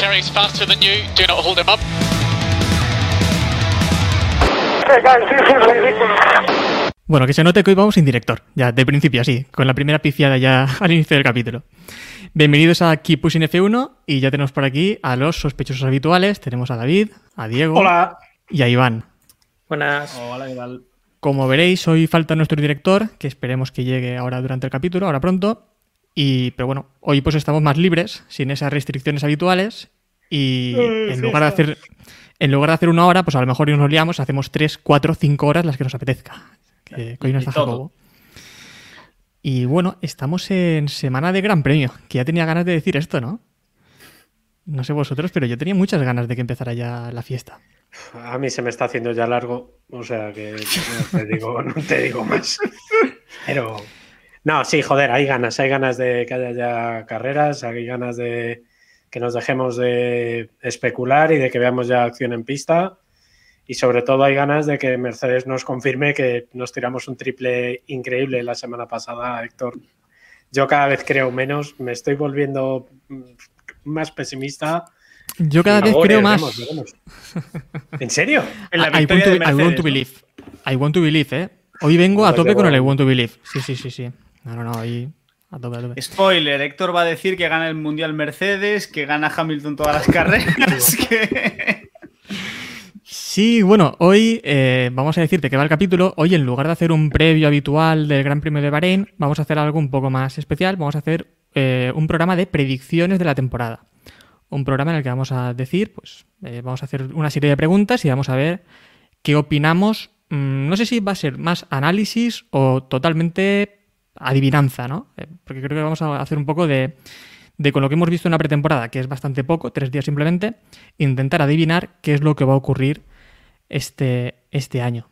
Valtteri's faster than you. Do not hold him up. Hey guys, this is ridiculous. Bueno, que se note que hoy vamos sin director, ya de principio así, con la primera pifiada ya al inicio del capítulo. Bienvenidos a Keep Pushing F1 y ya tenemos por aquí a los sospechosos habituales. Tenemos a David, a Diego Hola. y a Iván. Buenas. Hola, ¿qué tal? Como veréis, hoy falta nuestro director, que esperemos que llegue ahora durante el capítulo, ahora pronto. Y, pero bueno, hoy pues estamos más libres, sin esas restricciones habituales. Y en lugar de hacer, en lugar de hacer una hora, pues a lo mejor nos liamos, hacemos tres, cuatro, cinco horas las que nos apetezca. Que, hoy no Y está todo. Jacobo. Y bueno, estamos en semana de Gran Premio, que ya tenía ganas de decir esto, ¿no? No sé vosotros, pero yo tenía muchas ganas de que empezara ya la fiesta. A mí se me está haciendo ya largo, o sea que no te digo, no te digo más. Pero no, sí, joder, hay ganas, hay ganas de que haya ya carreras, hay ganas de que nos dejemos de especular y de que veamos ya acción en pista. Y sobre todo hay ganas de que Mercedes nos confirme que nos tiramos un triple increíble la semana pasada, Héctor. Yo cada vez creo menos, me estoy volviendo más pesimista. Yo cada vez creo más. veremos. ¿En serio? En la I, want to, I want to ¿no? believe. I want to believe, ¿eh? Hoy vengo a Pues tope con el I want to believe. Sí, sí, sí, sí. No, no, no, hoy a tope, a tope. Spoiler, Héctor va a decir que gana el Mundial Mercedes, que gana Hamilton todas las carreras, que... Sí, bueno, hoy eh, vamos a decirte que va el capítulo. Hoy, en lugar de hacer un previo habitual del Gran Premio de Bahrein, vamos a hacer algo un poco más especial. Vamos a hacer eh, un programa de predicciones de la temporada. Un programa en el que vamos a decir, pues, eh, vamos a hacer una serie de preguntas y vamos a ver qué opinamos. Mm, no sé si va a ser más análisis o totalmente adivinanza, ¿no? Eh, porque creo que vamos a hacer un poco de, de con lo que hemos visto en la pretemporada, que es bastante poco, tres días simplemente, intentar adivinar qué es lo que va a ocurrir este, este año.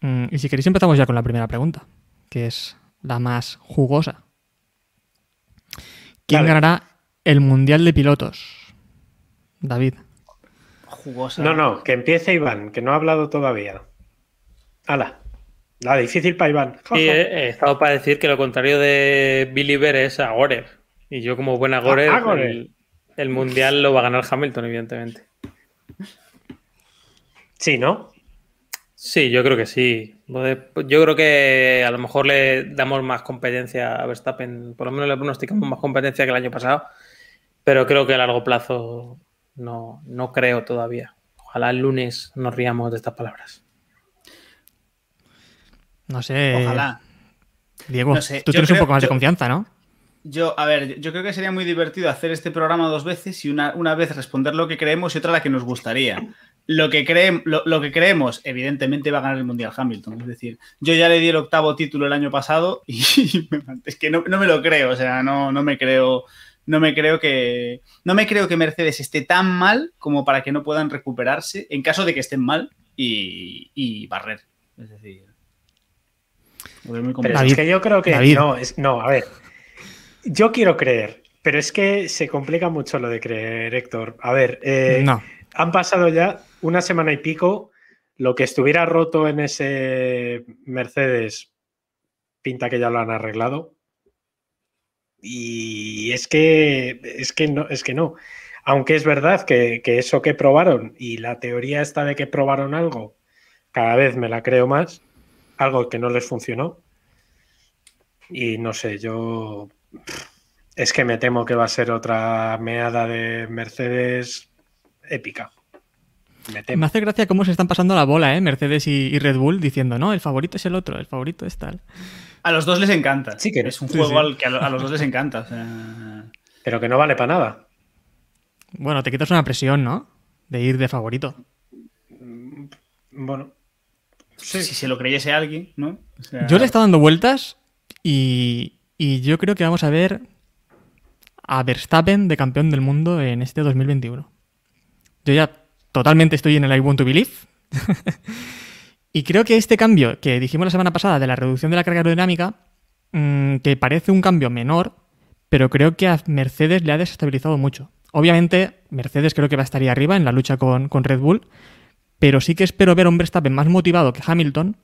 Mm, y si queréis empezamos ya con la primera pregunta, que es la más jugosa. ¿Quién Dale. ganará el Mundial de Pilotos? David. Jugosa. No, no, que empiece Iván, que no ha hablado todavía. Hala. La difícil para Iván. Y he, he estado para decir que lo contrario de Billy Bear es Agorer. Y yo, como buen Agorer, Ah, el mundial lo va a ganar Hamilton, evidentemente. Sí, ¿no? Sí, yo creo que sí. Yo creo que a lo mejor le damos más competencia a Verstappen. Por lo menos le pronosticamos más competencia que el año pasado. Pero creo que a largo plazo no, no creo todavía. Ojalá el lunes nos riamos de estas palabras. No sé. Ojalá. Diego, No sé, tú tienes un poco más de confianza, ¿no? Yo, a ver, yo creo que sería muy divertido hacer este programa dos veces y una, una vez responder lo que creemos y otra la que nos gustaría. Lo que, creem- lo, lo que creemos, evidentemente, va a ganar el Mundial Hamilton. Es decir, yo ya le di el octavo título el año pasado y es que no, no me lo creo. O sea, no, no me creo. No me creo que. No me creo que Mercedes esté tan mal como para que no puedan recuperarse en caso de que estén mal y, y barrer. Es decir. Lo veo muy Pero es que yo creo que. David. No, es, no, a ver. Yo quiero creer, pero es que se complica mucho lo de creer, Héctor. A ver, eh, no. han pasado ya una semana y pico. Lo que estuviera roto en ese Mercedes pinta que ya lo han arreglado. Y es que es que no, es que no. Aunque es verdad que, que eso que probaron y la teoría esta de que probaron algo, cada vez me la creo más, algo que no les funcionó. Y no sé, yo es que me temo que va a ser otra meada de Mercedes épica. Me temo. Me hace gracia cómo se están pasando la bola, ¿eh? Mercedes y, y Red Bull diciendo, no, el favorito es el otro, el favorito es tal. A los dos les encanta. Sí que- es un juego sí. al que a, lo- a los dos les encanta. o sea, Pero que no vale para nada. Bueno, te quitas una presión, ¿no? De ir de favorito. Bueno, Si se lo creyese alguien, ¿no? O sea, Yo le he estado dando vueltas y, y yo creo que vamos a ver a Verstappen de campeón del mundo en este 2021. Yo ya totalmente estoy en el I want to believe. y creo que este cambio que dijimos la semana pasada de la reducción de la carga aerodinámica, mm, que parece un cambio menor, pero creo que a Mercedes le ha desestabilizado mucho. Obviamente, Mercedes creo que va a estar ahí arriba en la lucha con, con Red Bull, pero sí que espero ver a un Verstappen más motivado que Hamilton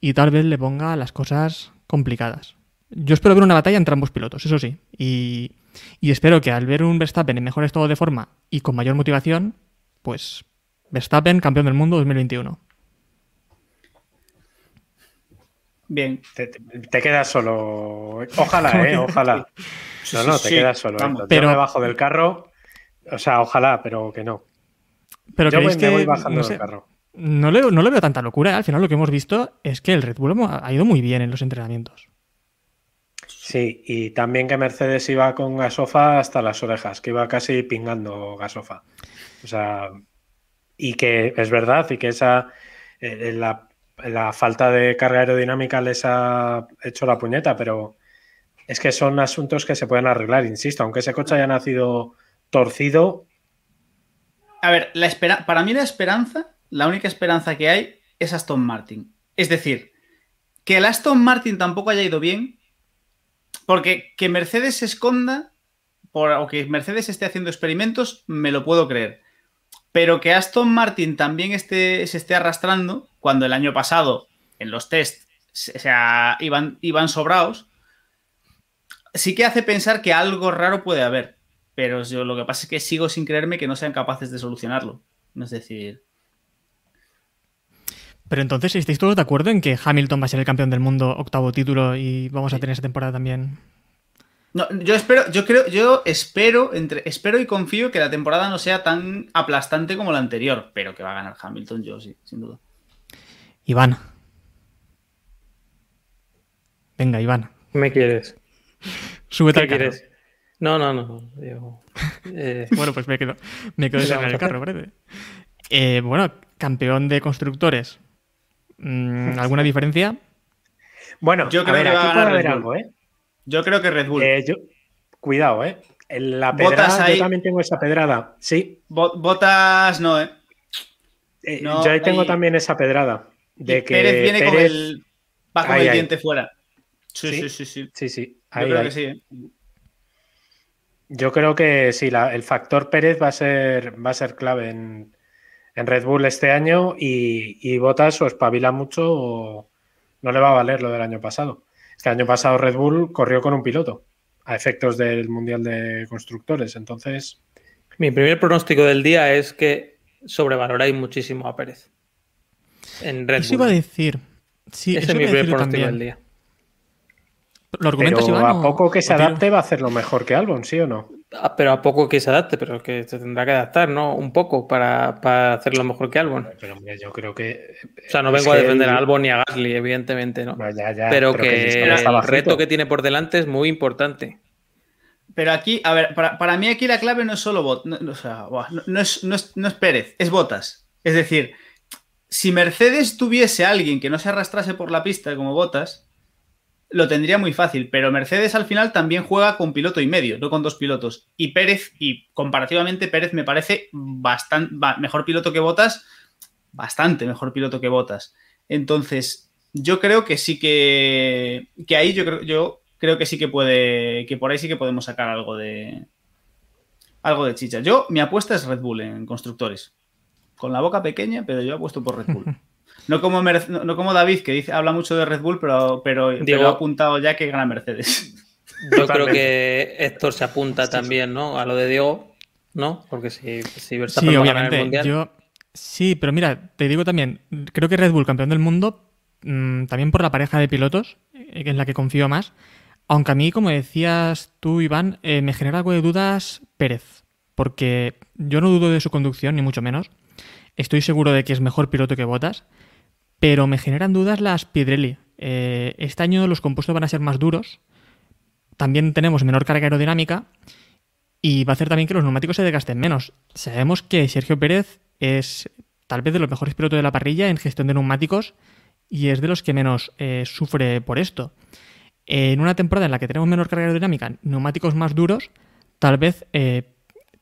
y tal vez le ponga las cosas complicadas. Yo espero ver una batalla entre ambos pilotos, eso sí. Y, y espero que al ver un Verstappen en mejor estado de forma y con mayor motivación, pues Verstappen, campeón del mundo 2021. Bien. Te, te- te quedas solo. Ojalá, ¿eh? Ojalá. No, no, te Sí, quedas solo. vamos. Yo Pero- me bajo del carro. O sea, ojalá, pero que no. Pero Yo voy, me que, voy bajando no del carro. no le, no le veo tanta locura. ¿eh? Al final lo que hemos visto es que el Red Bull ha ido muy bien en los entrenamientos. Sí, y también que Mercedes iba con gasofa hasta las orejas, que iba casi pingando gasofa. O sea, y que es verdad, y que esa eh, la, la falta de carga aerodinámica les ha hecho la puñeta, pero es que son asuntos que se pueden arreglar, insisto, aunque ese coche haya nacido torcido, A ver, la espera- para mí la esperanza, la única esperanza que hay es Aston Martin. Es decir, que el Aston Martin tampoco haya ido bien, porque que Mercedes se esconda o que Mercedes esté haciendo experimentos, me lo puedo creer. Pero que Aston Martin también esté, se esté arrastrando, cuando el año pasado en los test o sea, iban, iban sobrados, sí que hace pensar que algo raro puede haber. Pero yo lo que pasa es que sigo sin creerme que no sean capaces de solucionarlo. Es decir, Pero entonces, ¿estáis todos de acuerdo en que Hamilton va a ser el campeón del mundo, octavo título, y vamos a tener esa temporada también? no, yo espero, yo creo, yo espero, entre, espero y confío que la temporada no sea tan aplastante como la anterior, pero que va a ganar Hamilton, yo sí, sin duda. Iván. Venga, Iván. ¿Qué me quieres? Súbete ¿Qué al carro. quieres? No, no, no. eh, Bueno, pues me quedo, me quedo ¿Qué en el carro, parece. Eh, bueno, campeón de constructores. Mm, ¿Alguna diferencia? bueno, Yo a creo ver, que va aquí a puede ganar haber Red Bull. algo, ¿eh? Yo creo que Red Bull. Eh, yo- cuidado, ¿eh? En la Botas pedrada, ahí. yo también tengo esa pedrada, sí. Bo- Botas no, ¿eh? Eh, No, yo ahí tengo ahí- también esa pedrada. De que Pérez viene con el. Va con Ahí, el ahí. diente fuera. Sí, Sí. sí, sí, sí. Sí, sí. Yo ahí, creo ahí. que sí, ¿eh? Yo creo que sí, la- el factor Pérez va a ser, va a ser clave en, en Red Bull este año y, y Bottas o espabila mucho o no le va a valer lo del año pasado. Este año pasado Red Bull corrió con un piloto a efectos del Mundial de Constructores. Entonces, mi primer pronóstico del día es que sobrevaloráis muchísimo a Pérez. En Red Eso iba a Bull. decir. Sí, Ese eso es mi primer pronóstico también. del día. ¿Lo argumentas, pero Iván? a poco que se adapte va a hacerlo mejor que Albon, ¿sí o no? Ah, Pero a poco que se adapte, pero que se tendrá que adaptar, ¿no? Un poco para, para hacerlo mejor que Albon. Pero mira, yo creo que... O sea, no vengo a defender el- a Albon ni a Gasly, evidentemente, ¿no? Bueno, ya, ya, pero, que, el reto que tiene por delante es muy importante. Pero aquí, a ver, para, para mí aquí la clave no es solo Bot, no, no, o sea, buah, no- no es, no es- no es Pérez, es Botas. Es decir, si Mercedes tuviese a alguien que no se arrastrase por la pista como Botas, lo tendría muy fácil. Pero Mercedes al final también juega con piloto y medio, no con dos pilotos. Y Pérez, y comparativamente Pérez me parece bastante mejor piloto que Botas, bastante mejor piloto que Botas. Entonces, yo creo que sí que, que ahí yo creo, yo creo que sí que puede, que por ahí sí que podemos sacar algo de, algo de chicha. Yo, mi apuesta es Red Bull en constructores. Con la boca pequeña, pero yo apuesto por Red Bull. No como, Mer- no, no como David, que dice, habla mucho de Red Bull, pero, pero, pero Diego- ha apuntado ya que gana Mercedes. Yo creo que Héctor se apunta también, ¿no? A lo de Diego, ¿no? Porque si, si Verstappen Sí, va a ganar el. Mundial, Yo, sí, pero mira, te digo también, creo que Red Bull, campeón del mundo, mm, también por la pareja de pilotos, eh, que es la que confío más. Aunque a mí, como decías tú, Iván, eh, me genera algo de dudas Pérez, porque yo no dudo de su conducción, ni mucho menos. Estoy seguro de que es mejor piloto que Botas, pero me generan dudas las Pirelli. Eh, este año los compuestos van a ser más duros, también tenemos menor carga aerodinámica y va a hacer también que los neumáticos se desgasten menos. Sabemos que Sergio Pérez es tal vez de los mejores pilotos de la parrilla en gestión de neumáticos y es de los que menos eh, sufre por esto. En una temporada en la que tenemos menor carga aerodinámica, neumáticos más duros, tal vez eh,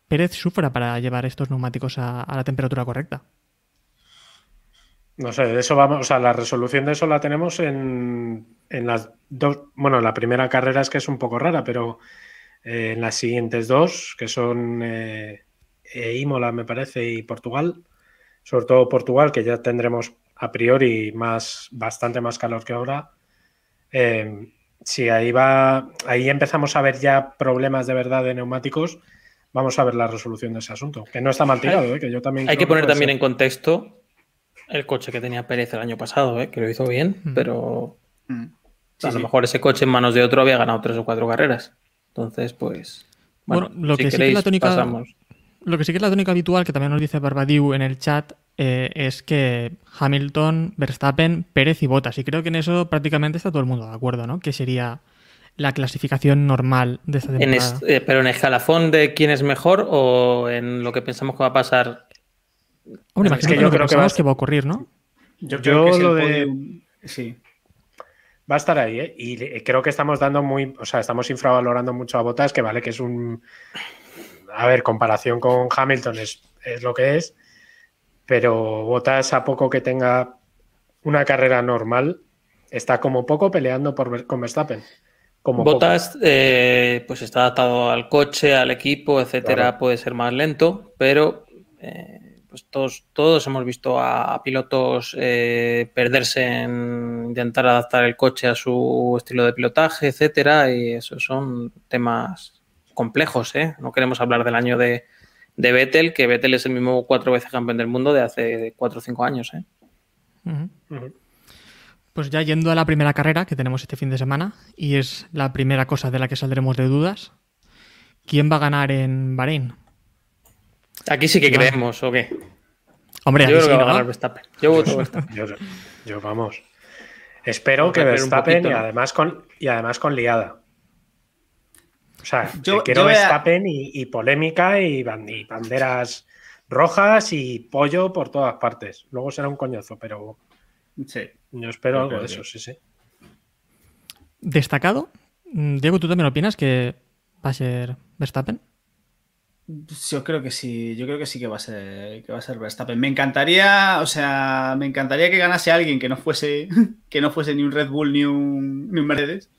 Pérez sufra para llevar estos neumáticos a, la temperatura correcta. No sé, de eso vamos, o sea, la resolución de eso la tenemos en, en las dos, bueno, la primera carrera es que es un poco rara, pero eh, en las siguientes dos, que son eh, eh, Imola, me parece, y Portugal, sobre todo Portugal, que ya tendremos a priori más, bastante más calor que ahora. Eh, si ahí va, ahí empezamos a ver ya problemas de verdad de neumáticos, vamos a ver la resolución de ese asunto. Que no está mal tirado, ¿eh? que yo también. Hay que poner también ser. en contexto el coche que tenía Pérez el año pasado, ¿eh? que lo hizo bien, Mm. pero Mm. Sí, a sí. lo mejor ese coche en manos de otro había ganado tres o cuatro carreras. Entonces, pues. Bueno, Bueno, lo si que sí que queréis, la tónica- pasamos. Lo que sí que es la tónica habitual, que también nos dice Barbadiu en el chat, eh, es que Hamilton, Verstappen, Pérez y Bottas. Y creo que en eso prácticamente está todo el mundo de acuerdo, ¿no? Que sería la clasificación normal de esta En temporada. es- eh, pero en escalafón de quién es mejor o en lo que pensamos que va a pasar. Hombre, imagino que yo lo que creo que va a que va a ocurrir, ¿no? Yo Yo creo que es el lo de- Sí. Va a estar ahí, ¿eh? Y creo que estamos dando muy, o sea, estamos infravalorando mucho a Botas, que vale que es un, a ver, comparación con Hamilton es, es lo que es, pero Botas a poco que tenga una carrera normal, está como poco peleando por, con Verstappen. Como. Botas, eh, pues está adaptado al coche, al equipo, etcétera, Claro. puede ser más lento, pero eh, pues todos, todos hemos visto a, a pilotos eh, perderse en intentar adaptar el coche a su estilo de pilotaje, etcétera, y esos son temas complejos, ¿eh? No queremos hablar del año de, de Vettel, que Vettel es el mismo cuatro veces campeón del mundo de hace cuatro o cinco años, ¿eh? Pues ya yendo a la primera carrera que tenemos este fin de semana, y es la primera cosa de la que saldremos de dudas. ¿Quién va a ganar en Bahrein? Aquí sí que creemos, ¿o qué? Hombre, Yo aquí creo sí, que va a ganar Verstappen. Yo voto Verstappen. Yo, yo, vamos. Espero que Verstappen poquito, y además con y además con liada. O sea, Yo- que quiero yo a- Verstappen y, y polémica y banderas rojas y pollo por todas partes. Luego será un coñazo, pero Sí. yo espero Yo algo de eso, sí, sí. Destacado. Mm, Diego, ¿tú también opinas que va a ser Verstappen? Yo creo que sí, yo creo que sí que va a ser, que va a ser Verstappen. Me encantaría, o sea, me encantaría que ganase alguien que no fuese, que no fuese ni un Red Bull ni un, ni un Mercedes,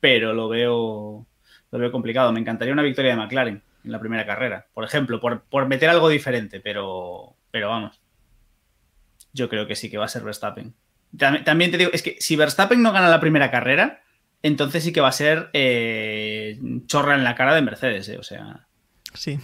pero lo veo, lo veo complicado. Me encantaría una victoria de McLaren en la primera carrera, por ejemplo, por, por meter algo diferente, pero, pero vamos. Yo creo que sí que va a ser Verstappen. Tam- También te digo, es que si Verstappen no gana la primera carrera, entonces sí que va a ser eh, chorra en la cara de Mercedes, eh, o sea. Sí.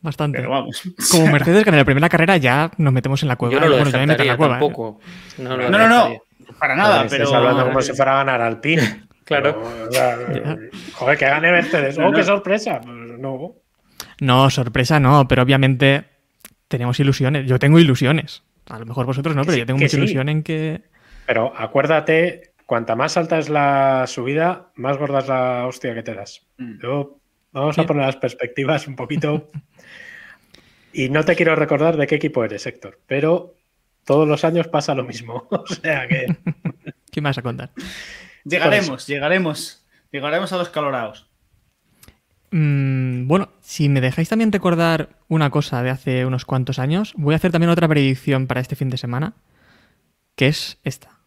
Bastante. Pero vamos. Como Mercedes gana la primera carrera, ya nos metemos en la cueva. Yo no lo Bueno, también meter en descartaría la cueva, ¿eh? tampoco. No, lo No, no, no. descartaría. Para nada, Joder, pero. Hablando como si fuera a ganar Alpine. Claro. Pero, joder, que gane Mercedes. ¡Oh, no. qué sorpresa! No. No, sorpresa no, pero obviamente tenemos ilusiones. Yo tengo ilusiones. A lo mejor vosotros no, pero sí, yo tengo mucha sí. ilusión en que. Pero acuérdate, cuanta más alta es la subida, más gorda es la hostia que te das. Mm. Yo- vamos Sí. a poner las perspectivas un poquito. y no te quiero recordar de qué equipo eres, Héctor, pero todos los años pasa lo mismo. o sea que. ¿Qué vas a contar? Llegaremos, llegaremos. Llegaremos a los calorados. Mm, bueno, si me dejáis también recordar una cosa de hace unos cuantos años, voy a hacer también otra predicción para este fin de semana, que es esta.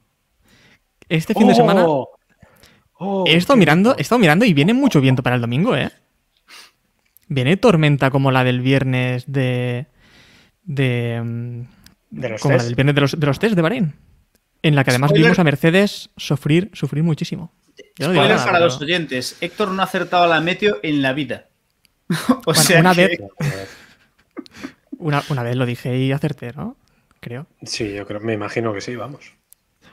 Este fin de semana Oh, he estado mirando, he estado mirando y viene mucho viento para el domingo, ¿eh? Viene tormenta como la del viernes de. de. mm, De los como la del viernes de los, de los test de Bahrein. En la que además Spoiler. vimos a Mercedes sufrir, sufrir muchísimo. Yo no digo Spoiler nada, para pero- los oyentes. Héctor no ha acertado a la meteo en la vida. o Bueno, sea, una que- vez, una, una vez lo dije y acerté, ¿no? Creo. Sí, yo creo, me imagino que sí, vamos.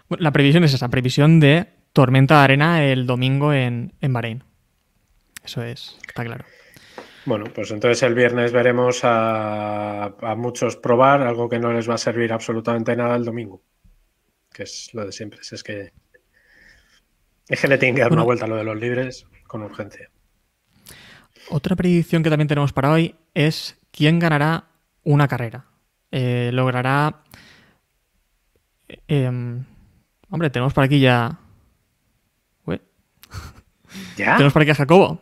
La previsión es esa, previsión de tormenta de arena el domingo en, en Bahrein. Eso es, está claro. Bueno, pues entonces el viernes veremos a, a muchos probar algo que no les va a servir absolutamente nada el domingo. Que es lo de siempre. si Es que, es que le tienen que dar una Bueno. vuelta a lo de los libres con urgencia. Otra predicción que también tenemos para hoy es quién ganará una carrera. Eh, logrará... eh, em, hombre, tenemos por aquí ya... Ué, ¿Ya? Tenemos por aquí a Jacobo.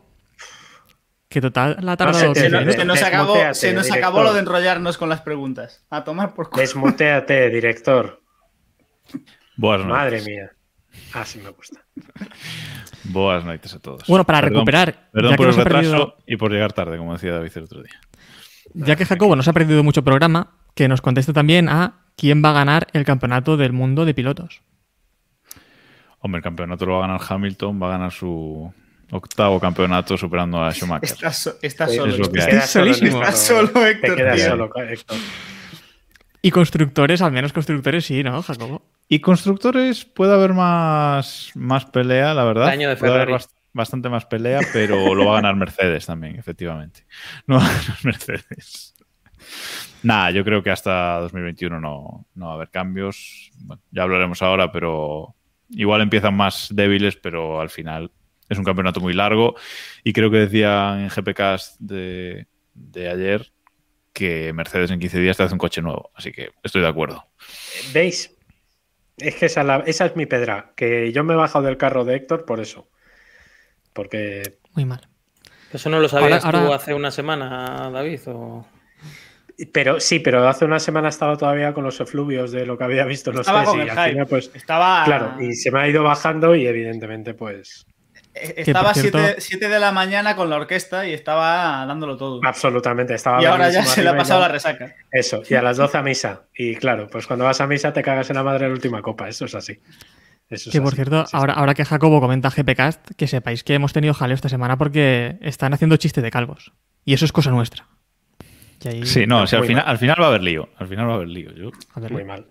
Que total la ha No, se- nos- se acabó, se nos acabó lo de enrollarnos con las preguntas. A tomar por culo. Desmuteate, director. Noites. Madre mía. Ah, sí me gusta. Boas noites a todos. Bueno, para Perdón- recuperar, Perdón ya que por el retraso perdido- y por llegar tarde, como decía David el otro día. Ya que Jacobo nos ha perdido mucho programa, que nos conteste también a quién va a ganar el campeonato del mundo de pilotos. Hombre, el campeonato lo va a ganar Hamilton, va a ganar su octavo campeonato superando a Schumacher. Estás so- solo. es Héctor. que. Te Héctor, solo, Héctor. Y constructores, al menos constructores sí, ¿no, Jacobo? Y constructores puede haber más, más pelea, la verdad. De Puede haber bast- bastante más pelea, pero lo va a ganar Mercedes también, efectivamente. No va a ganar Mercedes. Nada, yo creo que hasta 2021 no, no va a haber cambios. Bueno, ya hablaremos ahora, pero igual empiezan más débiles, pero al final es un campeonato muy largo. Y creo que decían en GPCast de, de ayer que Mercedes en 15 días te hace un coche nuevo. Así que estoy de acuerdo. ¿Veis? Es que esa, la- esa es mi pedra. Que yo me he bajado del carro de Héctor por eso. Porque Muy mal. ¿Eso no lo sabías Ahora- tú hace una semana, David? O... Pero sí, pero hace una semana estaba todavía con los efluvios de lo que había visto en los Estaba con y el al hype. final, pues, Estaba, claro, y se me ha ido bajando y evidentemente, pues, estaba por cierto- 7 de la mañana con la orquesta y estaba dándolo todo. absolutamente estaba. Y ahora ya se le ha pasado ya- la resaca. Eso, y a las 12 a misa. Y claro, pues cuando vas a misa te cagas en la madre de la última copa, eso es así. Eso es Que por cierto, Sí, sí. ahora, ahora que Jacobo comenta GPcast, que sepáis que hemos tenido jaleo esta semana porque están haciendo chiste de calvos. Y eso es cosa nuestra. Y ahí- Sí, no, o sea, al final, al final va a haber lío. Al final va a haber lío. Yo, a ver, Muy mal.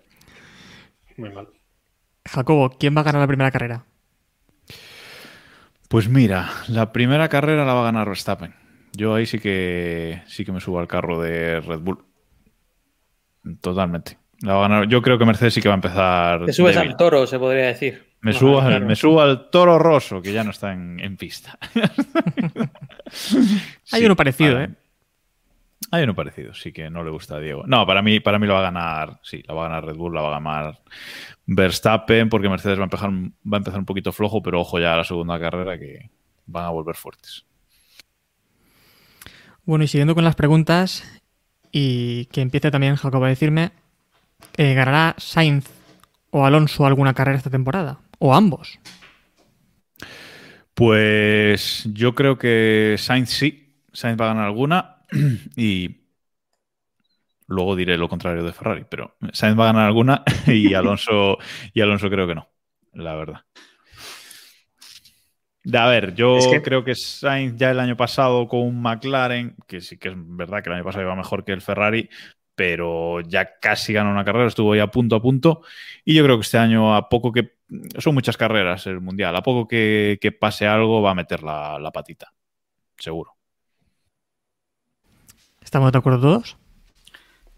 Muy mal. Jacobo, ¿quién va a ganar la primera carrera? Pues mira, la primera carrera la va a ganar Verstappen. Yo ahí sí que sí que me subo al carro de Red Bull. Totalmente. La va a ganar. Yo creo que Mercedes sí que va a empezar. Te subes débil. al toro, se podría decir. Me No, subo, claro. me subo al toro roso, que ya no está en, en pista. Hay Sí, uno parecido, ¿eh? Hay uno parecido, sí que no le gusta a Diego. No, para mí, para mí lo va a ganar, sí, la va a ganar Red Bull, la va a ganar Verstappen, porque Mercedes va a empezar, va a empezar un poquito flojo, pero ojo ya a la segunda carrera que van a volver fuertes. Bueno, y siguiendo con las preguntas, y que empiece también Jacobo a decirme, eh, ¿ganará Sainz o Alonso alguna carrera esta temporada? ¿O ambos? Pues yo creo que Sainz sí, Sainz va a ganar alguna y luego diré lo contrario de Ferrari, pero Sainz va a ganar alguna y Alonso y Alonso creo que no, la verdad. A ver, yo Es que- creo que Sainz ya el año pasado con un McLaren, que sí que es verdad que el año pasado iba mejor que el Ferrari, pero ya casi ganó una carrera, estuvo ahí a punto a punto. Y yo creo que este año, a poco que. Son muchas carreras el mundial, a poco que, que pase algo, va a meter la, la patita. Seguro. ¿Estamos de acuerdo todos?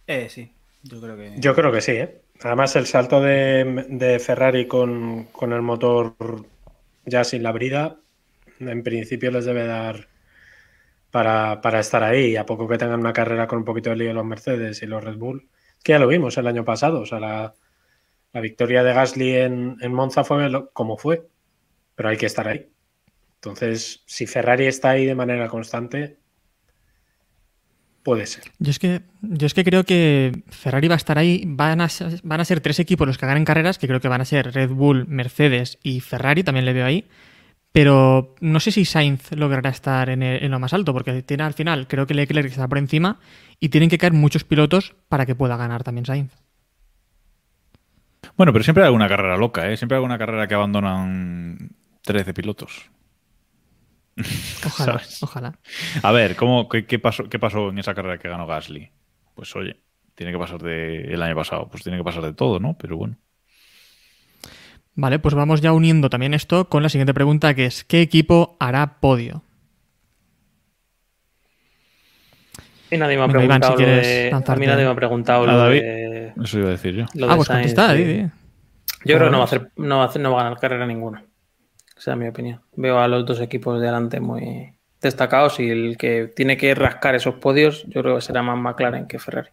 Eh, sí, yo creo que. Yo creo que sí, ¿eh? Además, el salto de, de Ferrari con, con el motor ya sin la brida, en principio les debe dar para, para estar ahí. A poco que tengan una carrera con un poquito de lío los Mercedes y los Red Bull, que ya lo vimos el año pasado. O sea, la, la victoria de Gasly en, en Monza fue lo- como fue, pero hay que estar ahí. Entonces, si Ferrari está ahí de manera constante, puede ser. Yo es que, yo es que creo que Ferrari va a estar ahí. Van a, ser, van a ser tres equipos los que ganen carreras, que creo que van a ser Red Bull, Mercedes y Ferrari, también le veo ahí. Pero no sé si Sainz logrará estar en, el- en lo más alto, porque tiene al final, creo que Leclerc está por encima y tienen que caer muchos pilotos para que pueda ganar también Sainz. Bueno, pero siempre hay alguna carrera loca, ¿eh? Siempre hay alguna carrera que abandonan 13 pilotos. Ojalá, ¿Sabes? ojalá. A ver, ¿cómo, qué, qué pasó, ¿qué pasó en esa carrera que ganó Gasly? Pues oye, tiene que pasar de el año pasado, pues tiene que pasar de todo, ¿no? Pero bueno. Vale, pues vamos ya uniendo también esto con la siguiente pregunta, que es ¿qué equipo hará podio? Y nadie me ha Iván, preguntado si quieres de... A mí nadie me ha preguntado lo David. de... Eso iba a decir yo. lo ah, de pues Sainz, sí. Yo creo que no va, a Joder. hacer, no, va a hacer- no va a ganar carrera ninguna. Esa es mi opinión. Veo a los dos equipos de delante muy destacados y el que tiene que rascar esos podios, yo creo que será más McLaren que Ferrari.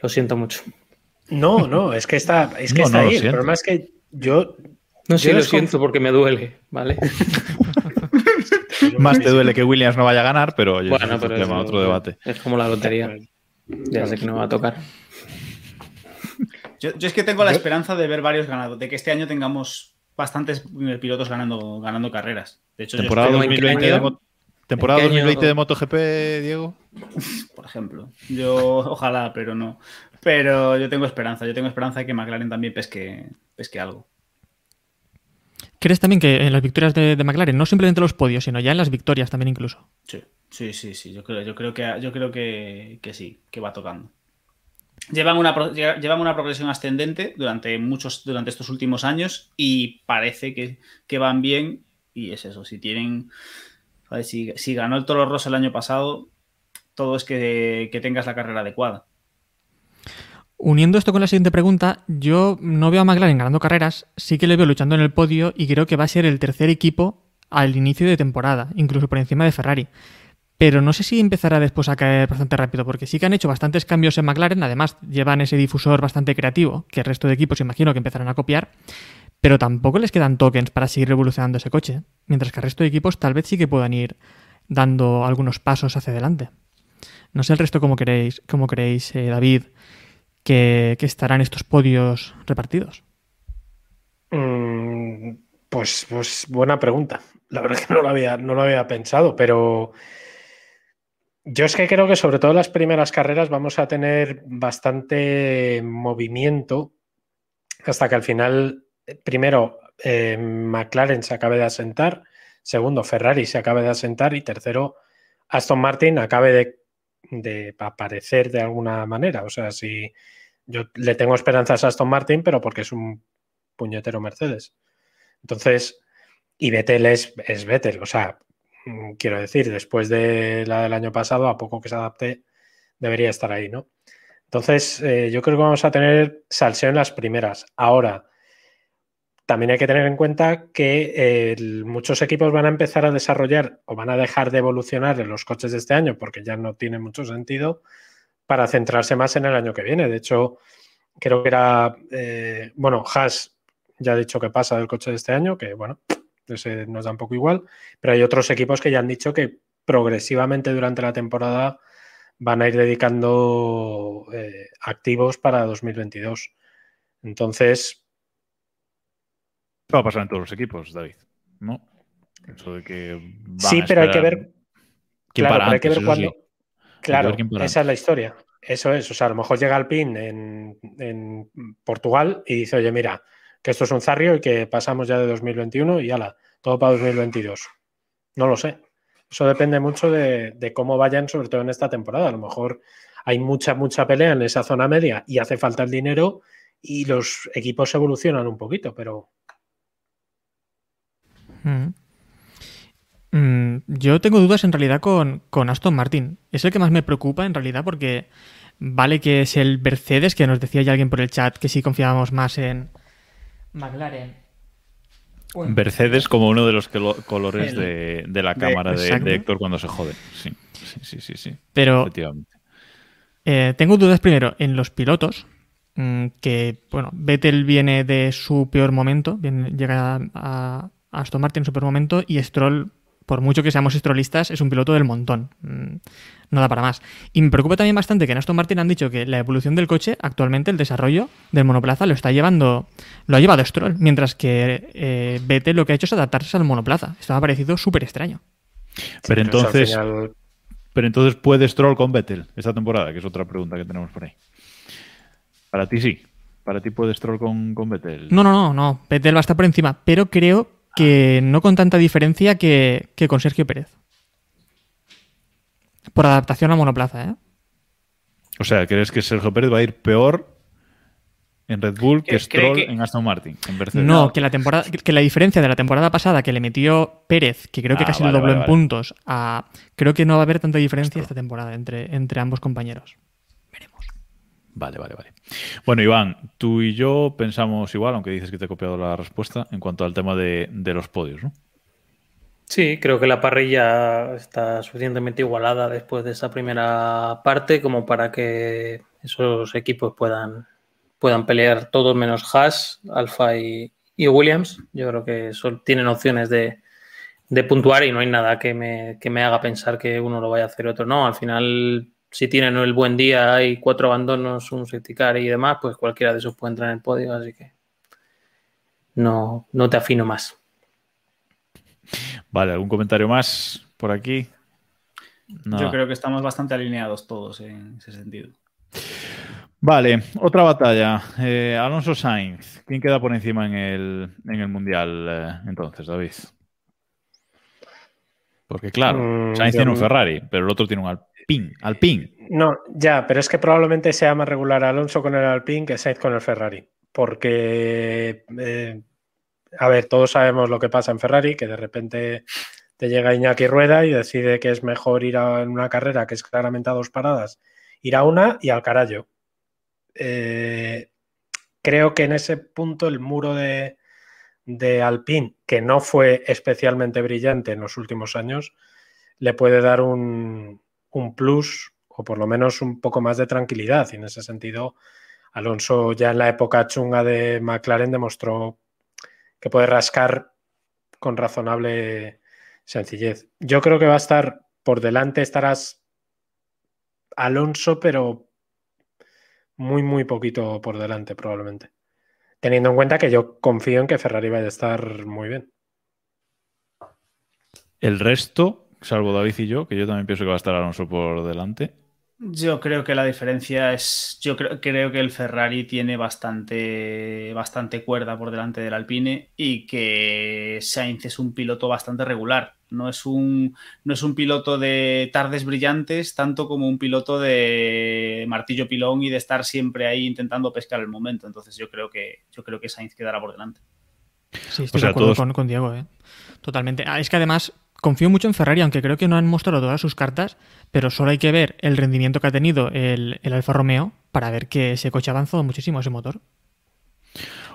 Lo siento mucho. No, no, es que está, es que No, está no, ahí. El problema es que yo. No, sí yo lo siento porque me duele, ¿vale? Más te duele que Williams no vaya a ganar, pero oye, Bueno, es otro pero tema, eso- otro debate. Es como la lotería. Ya sé que no va a tocar. Yo, yo es que tengo la esperanza de ver varios ganados, de que este año tengamos bastantes eh, pilotos ganando, ganando carreras. De hecho, Temporada estoy- 2020 de, mo- temporada ¿En qué año? 2020 de MotoGP, Diego. por ejemplo. Yo, ojalá, pero no. Pero yo tengo esperanza. Yo tengo esperanza de que McLaren también pesque, pesque algo. ¿Crees también que en las victorias de, de McLaren, no simplemente los podios, sino ya en las victorias también incluso? Sí, sí, sí, sí. Yo creo, yo creo que yo creo que, que sí, que va tocando. Llevan una, progresión ascendente durante muchos, durante estos últimos años y parece que, que van bien. Y es eso, si tienen. si ganó el Toro Rosso el año pasado, todo es que, que tengas la carrera adecuada. Uniendo esto con la siguiente pregunta, yo no veo a McLaren ganando carreras, sí que le veo luchando en el podio y creo que va a ser el tercer equipo al inicio de temporada, incluso por encima de Ferrari. Pero no sé si empezará después a caer bastante rápido, porque sí que han hecho bastantes cambios en McLaren, además llevan ese difusor bastante creativo, que el resto de equipos imagino que empezarán a copiar, pero tampoco les quedan tokens para seguir revolucionando ese coche, mientras que el resto de equipos tal vez sí que puedan ir dando algunos pasos hacia adelante. No sé el resto cómo queréis, cómo creéis, eh, David, que, que estarán estos podios repartidos. Mm, Pues, pues buena pregunta. La verdad es que no lo había, no lo había pensado, pero yo es que creo que sobre todo en las primeras carreras vamos a tener bastante movimiento hasta que al final, primero, eh, McLaren se acabe de asentar, segundo, Ferrari se acabe de asentar y tercero, Aston Martin acabe de, aparecer de alguna manera. O sea, si yo le tengo esperanzas a Aston Martin, pero porque es un puñetero Mercedes. Entonces, y Vettel es, es Vettel, o sea, quiero decir, después de la del año pasado, a poco que se adapte, debería estar ahí, ¿no? Entonces, eh, yo creo que vamos a tener salseo en las primeras. Ahora, también hay que tener en cuenta que eh, muchos equipos van a empezar a desarrollar o van a dejar de evolucionar en los coches de este año porque ya no tiene mucho sentido para centrarse más en el año que viene. De hecho, creo que era, eh, bueno, Haas ya ha dicho que pasa del coche de este año, que bueno, ese nos da un poco igual, pero hay otros equipos que ya han dicho que progresivamente durante la temporada van a ir dedicando eh, activos para 2022. Entonces, va a pasar en todos los equipos, David. ¿No? Eso de que. sí, pero hay que ver, claro, pero hay que antes, ver sí. cuándo. Claro, ver esa es la historia. Eso es. O sea, a lo mejor llega Alpine en, en Portugal y dice, oye, mira, que esto es un zarrio y que pasamos ya de 2021 y ala, todo para 2022. No lo sé. Eso depende mucho de, de cómo vayan, sobre todo en esta temporada. A lo mejor hay mucha, mucha pelea en esa zona media y hace falta el dinero y los equipos evolucionan un poquito, pero Mm. Mm, yo tengo dudas en realidad con, con Aston Martin. Es el que más me preocupa en realidad porque vale que es el Mercedes, que nos decía ya alguien por el chat que sí confiábamos más en McLaren. Mercedes como uno de los colo- colores El- de, de la cámara de, Héctor cuando se jode. Sí, sí, sí, sí. sí. Pero Efectivamente. Eh, tengo dudas primero en los pilotos, mm, que, bueno, Vettel viene de su peor momento, viene- llega a, a Aston Martin en su peor momento, y Stroll, por mucho que seamos strollistas, es un piloto del montón. Mm, no da para más. Y me preocupa también bastante que en Aston Martin han dicho que la evolución del coche, actualmente el desarrollo del monoplaza lo está llevando, lo ha llevado Stroll, mientras que eh, Vettel lo que ha hecho es adaptarse al monoplaza. Esto me ha parecido súper extraño. Pero entonces, final- pero entonces puede Stroll con Vettel esta temporada, que es otra pregunta que tenemos por ahí. Para ti sí. Para ti puede Stroll con, con Vettel. No, no, no, no. Vettel va a estar por encima, pero creo que no con tanta diferencia que, que con Sergio Pérez. Por adaptación al monoplaza, ¿eh? O sea, ¿crees que Sergio Pérez va a ir peor en Red Bull que ¿Cree Stroll que- en Aston Martin? En Mercedes? No, que la temporada, que la diferencia de la temporada pasada que le metió Pérez, que creo que Ah, casi vale, lo dobló vale, en vale. puntos, a, creo que no va a haber tanta diferencia esta temporada entre, entre ambos compañeros. Vale, vale, vale. Bueno, Iván, tú y yo pensamos igual, aunque dices que te he copiado la respuesta, en cuanto al tema de, de los podios, ¿no? Sí, creo que la parrilla está suficientemente igualada después de esa primera parte como para que esos equipos puedan, puedan pelear todos menos Haas, Alfa y, y Williams. Yo creo que tienen opciones de, de puntuar y no hay nada que me, que me haga pensar que uno lo vaya a hacer otro no. Al final, si tienen el buen día, hay cuatro abandonos, un safety car y demás, pues cualquiera de esos puede entrar en el podio, así que no, no te afino más. Vale, ¿algún comentario más por aquí? Nada. Yo creo que estamos bastante alineados todos en ese sentido. Vale, otra batalla. Eh, Alonso Sainz. ¿Quién queda por encima en el, en el Mundial eh, entonces, David? Porque claro, Mm, Sainz yo tiene un Ferrari, pero el otro tiene un Alpine. No, ya, pero es que probablemente sea más regular Alonso con el Alpine que Sainz con el Ferrari. Porque, eh, a ver, todos sabemos lo que pasa en Ferrari, que de repente te llega Iñaki Rueda y decide que es mejor ir a una carrera que es claramente a dos paradas, ir a una y al carajo. Eh, creo que en ese punto el muro de, de Alpine, que no fue especialmente brillante en los últimos años, le puede dar un, un plus o por lo menos un poco más de tranquilidad. Y en ese sentido, Alonso ya en la época chunga de McLaren demostró que puede rascar con razonable sencillez. Yo creo que va a estar por delante, estarás Alonso, pero muy, muy poquito por delante probablemente. Teniendo en cuenta que yo confío en que Ferrari vaya a estar muy bien. El resto, salvo David y yo, que yo también pienso que va a estar Alonso por delante. Yo creo que la diferencia es. Yo creo, creo que el Ferrari tiene bastante, bastante cuerda por delante del Alpine y que Sainz es un piloto bastante regular. No es un, no es un piloto de tardes brillantes, tanto como un piloto de martillo pilón y de estar siempre ahí intentando pescar el momento. Entonces yo creo que, yo creo que Sainz quedará por delante. Sí, estoy O sea, de acuerdo todos- con, con Diego, ¿eh? Totalmente. Ah, es que además confío mucho en Ferrari, aunque creo que no han mostrado todas sus cartas, pero solo hay que ver el rendimiento que ha tenido el, el Alfa Romeo para ver que ese coche ha avanzado muchísimo, ese motor.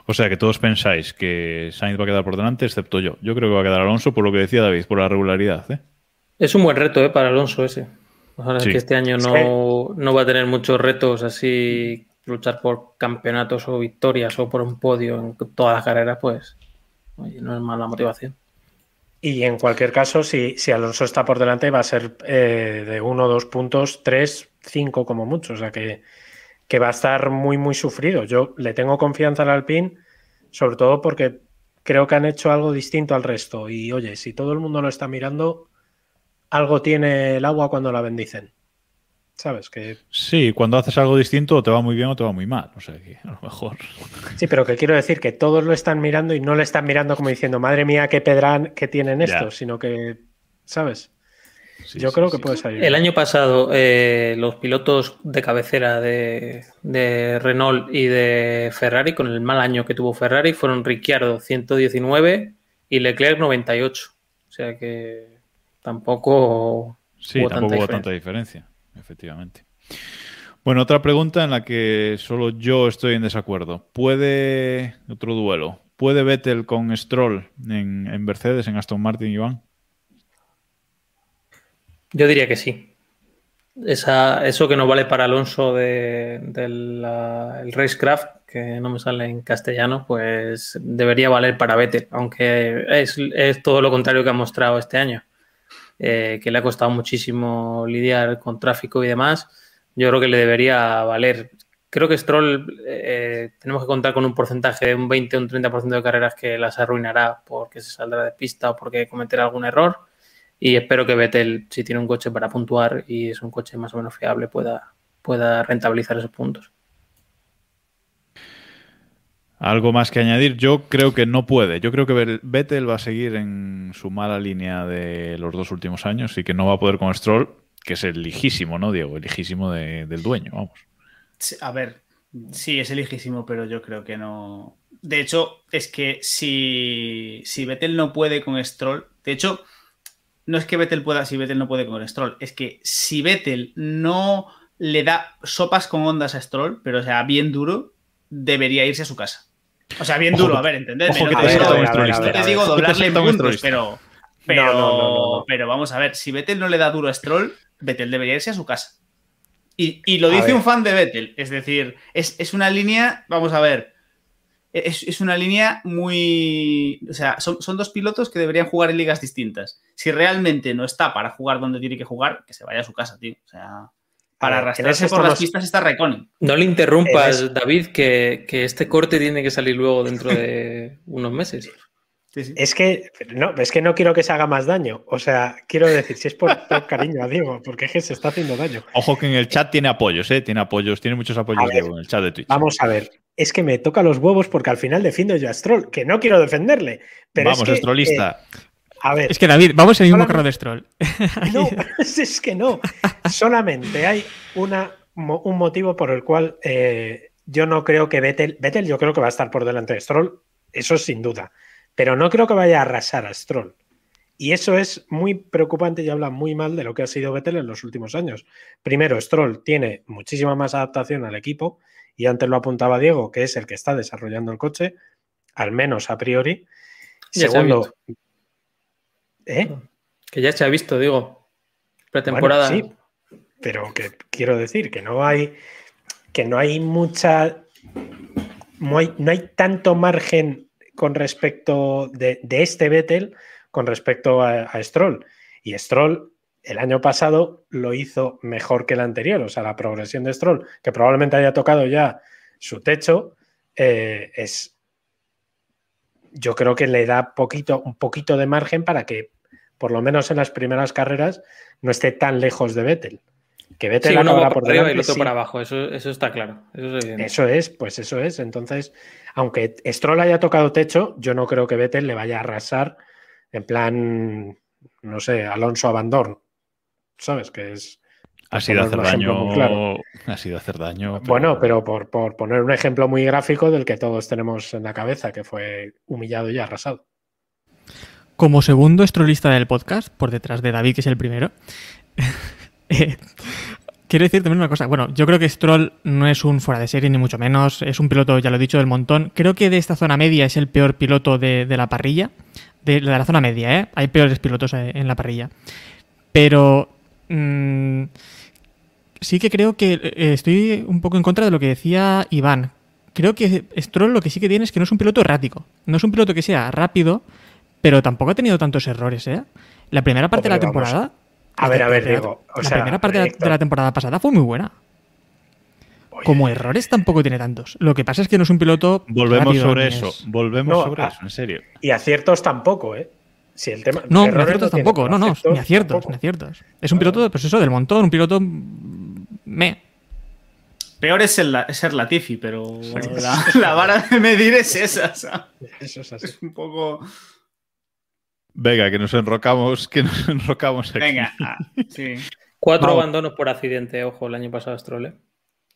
O sea que todos pensáis que Sainz va a quedar por delante, excepto yo. Yo creo que va a quedar Alonso por lo que decía David, por la regularidad. ¿eh? Es un buen reto ¿eh? para Alonso ese. Ojalá Sí. que este año no, no va a tener muchos retos así, luchar por campeonatos o victorias o por un podio en todas las carreras, pues oye, no es mala motivación. Y en cualquier caso, si, si Alonso está por delante, va a ser eh, de uno, dos puntos, tres, cinco como mucho. O sea que, que va a estar muy, muy sufrido. Yo le tengo confianza al Alpine, sobre todo porque creo que han hecho algo distinto al resto. Y oye, si todo el mundo lo está mirando, algo tiene el agua cuando la bendicen. ¿Sabes? Que Sí, cuando haces algo distinto o te va muy bien o te va muy mal. O sea que a lo mejor. Sí, pero que quiero decir que todos lo están mirando y no le están mirando como diciendo, madre mía, qué pedrán que tienen Ya. estos, sino que, ¿sabes? Sí, Yo sí, creo sí. que puede salir. El año pasado, eh, los pilotos de cabecera de, de Renault y de Ferrari, con el mal año que tuvo Ferrari, fueron Ricciardo 119 y Leclerc 98. O sea que tampoco Sí, hubo tampoco tanta hubo diferencia. tanta diferencia, efectivamente. Bueno, otra pregunta en la que solo yo estoy en desacuerdo. ¿Puede, otro duelo, ¿puede Vettel con Stroll en, en Mercedes, en Aston Martin, Iván? Yo diría que sí. Esa, eso que no vale para Alonso de- del la- el Racecraft, que no me sale en castellano, pues debería valer para Vettel, aunque es, es todo lo contrario que ha mostrado este año, eh, que le ha costado muchísimo lidiar con tráfico y demás. Yo creo que le debería valer. Creo que Stroll eh, tenemos que contar con un porcentaje de un 20 o un 30% de carreras que las arruinará porque se saldrá de pista o porque cometerá algún error. Y espero que Vettel, si tiene un coche para puntuar y es un coche más o menos fiable, pueda, pueda rentabilizar esos puntos. ¿Algo más que añadir? Yo creo que no puede. Yo creo que Vettel va a seguir en su mala línea de los dos últimos años y que no va a poder con Stroll, que es el lijísimo, ¿no, Diego? El lijísimo de- del dueño, vamos. A ver, sí, es elijísimo, pero yo creo que no. De hecho, es que si, si Vettel no puede con Stroll, de hecho, no es que Vettel pueda si Vettel no puede con Stroll, es que si Vettel no le da sopas con ondas a Stroll, pero sea, bien duro, debería irse a su casa. O sea, bien duro, a ver, entendedme. ojo que te no te digo doblarle puntos, pero, pero, No, pero vamos a ver, si Vettel no le da duro a Stroll, Vettel debería irse a su casa. Y, y lo A dice un fan de Vettel, es decir, es, es una línea, vamos a ver, es, es una línea muy. O sea, son, son dos pilotos que deberían jugar en ligas distintas. Si realmente no está para jugar donde tiene que jugar, que se vaya a su casa, tío. O sea, para arrastrarse por las pistas está Raikkonen. No le interrumpas, David, que, que este corte tiene que salir luego dentro de unos meses. Sí, sí. Es que no, es que no quiero que se haga más daño. O sea, quiero decir, si es por, por cariño a Diego, porque es que se está haciendo daño. Ojo que en el chat tiene apoyos, ¿eh? Tiene apoyos, tiene muchos apoyos ver, Diego, en el chat de Twitch. Vamos a ver. Es que me toca los huevos porque al final defiendo yo a Stroll, que no quiero defenderle. Pero Vamos, es que, eh, a ver, Es que David, vamos en el mismo carro de Stroll. no, es que no. Solamente hay una, un motivo por el cual eh, yo no creo que Vettel, Vettel yo creo que va a estar por delante de Stroll, eso sin duda, pero no creo que vaya a arrasar a Stroll. Y eso es muy preocupante y habla muy mal de lo que ha sido Vettel en los últimos años. Primero, Stroll tiene muchísima más adaptación al equipo y antes lo apuntaba Diego, que es el que está desarrollando el coche, al menos a priori. Segundo, ¿eh? Que ya se ha visto, digo. Pretemporada. Bueno, sí, pero que quiero decir que no hay que no hay mucha no hay, no hay tanto margen con respecto de, de este Vettel con respecto a, a Stroll. Y Stroll el año pasado lo hizo mejor que el anterior. O sea, la progresión de Stroll, que probablemente haya tocado ya su techo, eh, es. Yo creo que le da poquito, un poquito de margen para que, por lo menos en las primeras carreras, no esté tan lejos de Vettel. Que Vettel Sí, uno va por por arriba y delante, el otro sí. para abajo. Eso, eso está claro. Eso es evidente. Eso es, pues eso es. Entonces, aunque Stroll haya tocado techo, yo no creo que Vettel le vaya a arrasar en plan, no sé, Alonso Abandon. ¿Sabes? Que es. Ha sido hacer daño. claro. Ha sido hacer daño. Bueno, pero por, por poner un ejemplo muy gráfico del que todos tenemos en la cabeza, que fue humillado y arrasado. Como segundo estrolista del podcast, por detrás de David, que es el primero, eh, quiero decir también una cosa. Bueno, yo creo que Stroll no es un fuera de serie, ni mucho menos. Es un piloto, ya lo he dicho, del montón. Creo que de esta zona media es el peor piloto de, de la parrilla. De, de la zona media, ¿eh? Hay peores pilotos eh, en la parrilla. Pero. mm, sí que creo que eh, estoy un poco en contra de lo que decía Iván. Creo que Stroll lo que sí que tiene es que no es un piloto errático. No es un piloto que sea rápido, pero tampoco ha tenido tantos errores, ¿eh? La primera parte de la vamos. temporada. A la ver, a ver, la-. O la sea, primera parte de la, Héctor, de la temporada pasada fue muy buena. oye, Como errores tampoco tiene tantos. Lo que pasa es que no es un piloto. Volvemos rápido, sobre eso. es- Volvemos No, sobre eso, en serio. Y aciertos tampoco, ¿eh? Si el tema. No, ni aciertos tampoco. No, no, ni aciertos, tampoco. ni aciertos. Es un piloto, pues eso, del montón, un piloto. Me. Peor es, el, es ser Latifi, pero la, la vara de medir es esa. ¿sabes? Eso es así. Es un poco. Venga, que nos enrocamos, que nos enrocamos aquí. Venga, ah, sí. Cuatro Vamos. abandonos por accidente, ojo, el año pasado Stroll. ¿eh?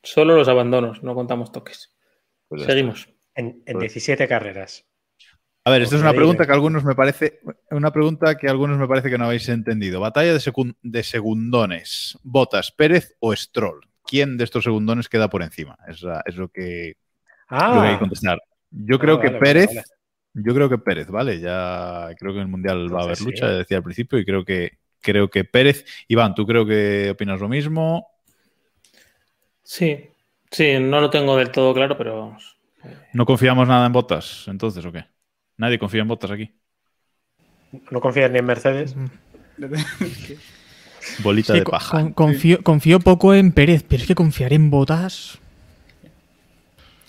Solo los abandonos, no contamos toques. Pues. Seguimos. En, en 17 carreras. A ver, esta es una pregunta que algunos me parece, una pregunta que algunos me parece que no habéis entendido. Batalla de, segundones. Botas, Pérez o Stroll. ¿Quién de estos segundones queda por encima? Es, la- es lo que lo que hay Ah, que contestar. Yo creo Ah, que vale, vale, Pérez, vale. yo creo que Pérez, ¿vale? Ya creo que en el Mundial va a haber lucha, sí. decía al principio, y creo que creo que Pérez. Iván, ¿tú creo que opinas lo mismo? Sí, sí, no lo tengo del todo claro, pero vamos. ¿No confiamos nada en Botas, entonces, o qué? Nadie confía en Botas aquí. no confías ni en Mercedes. Bolita Sí, de paja. con- confío, confío poco en Pérez, pero es que confiar en Botas.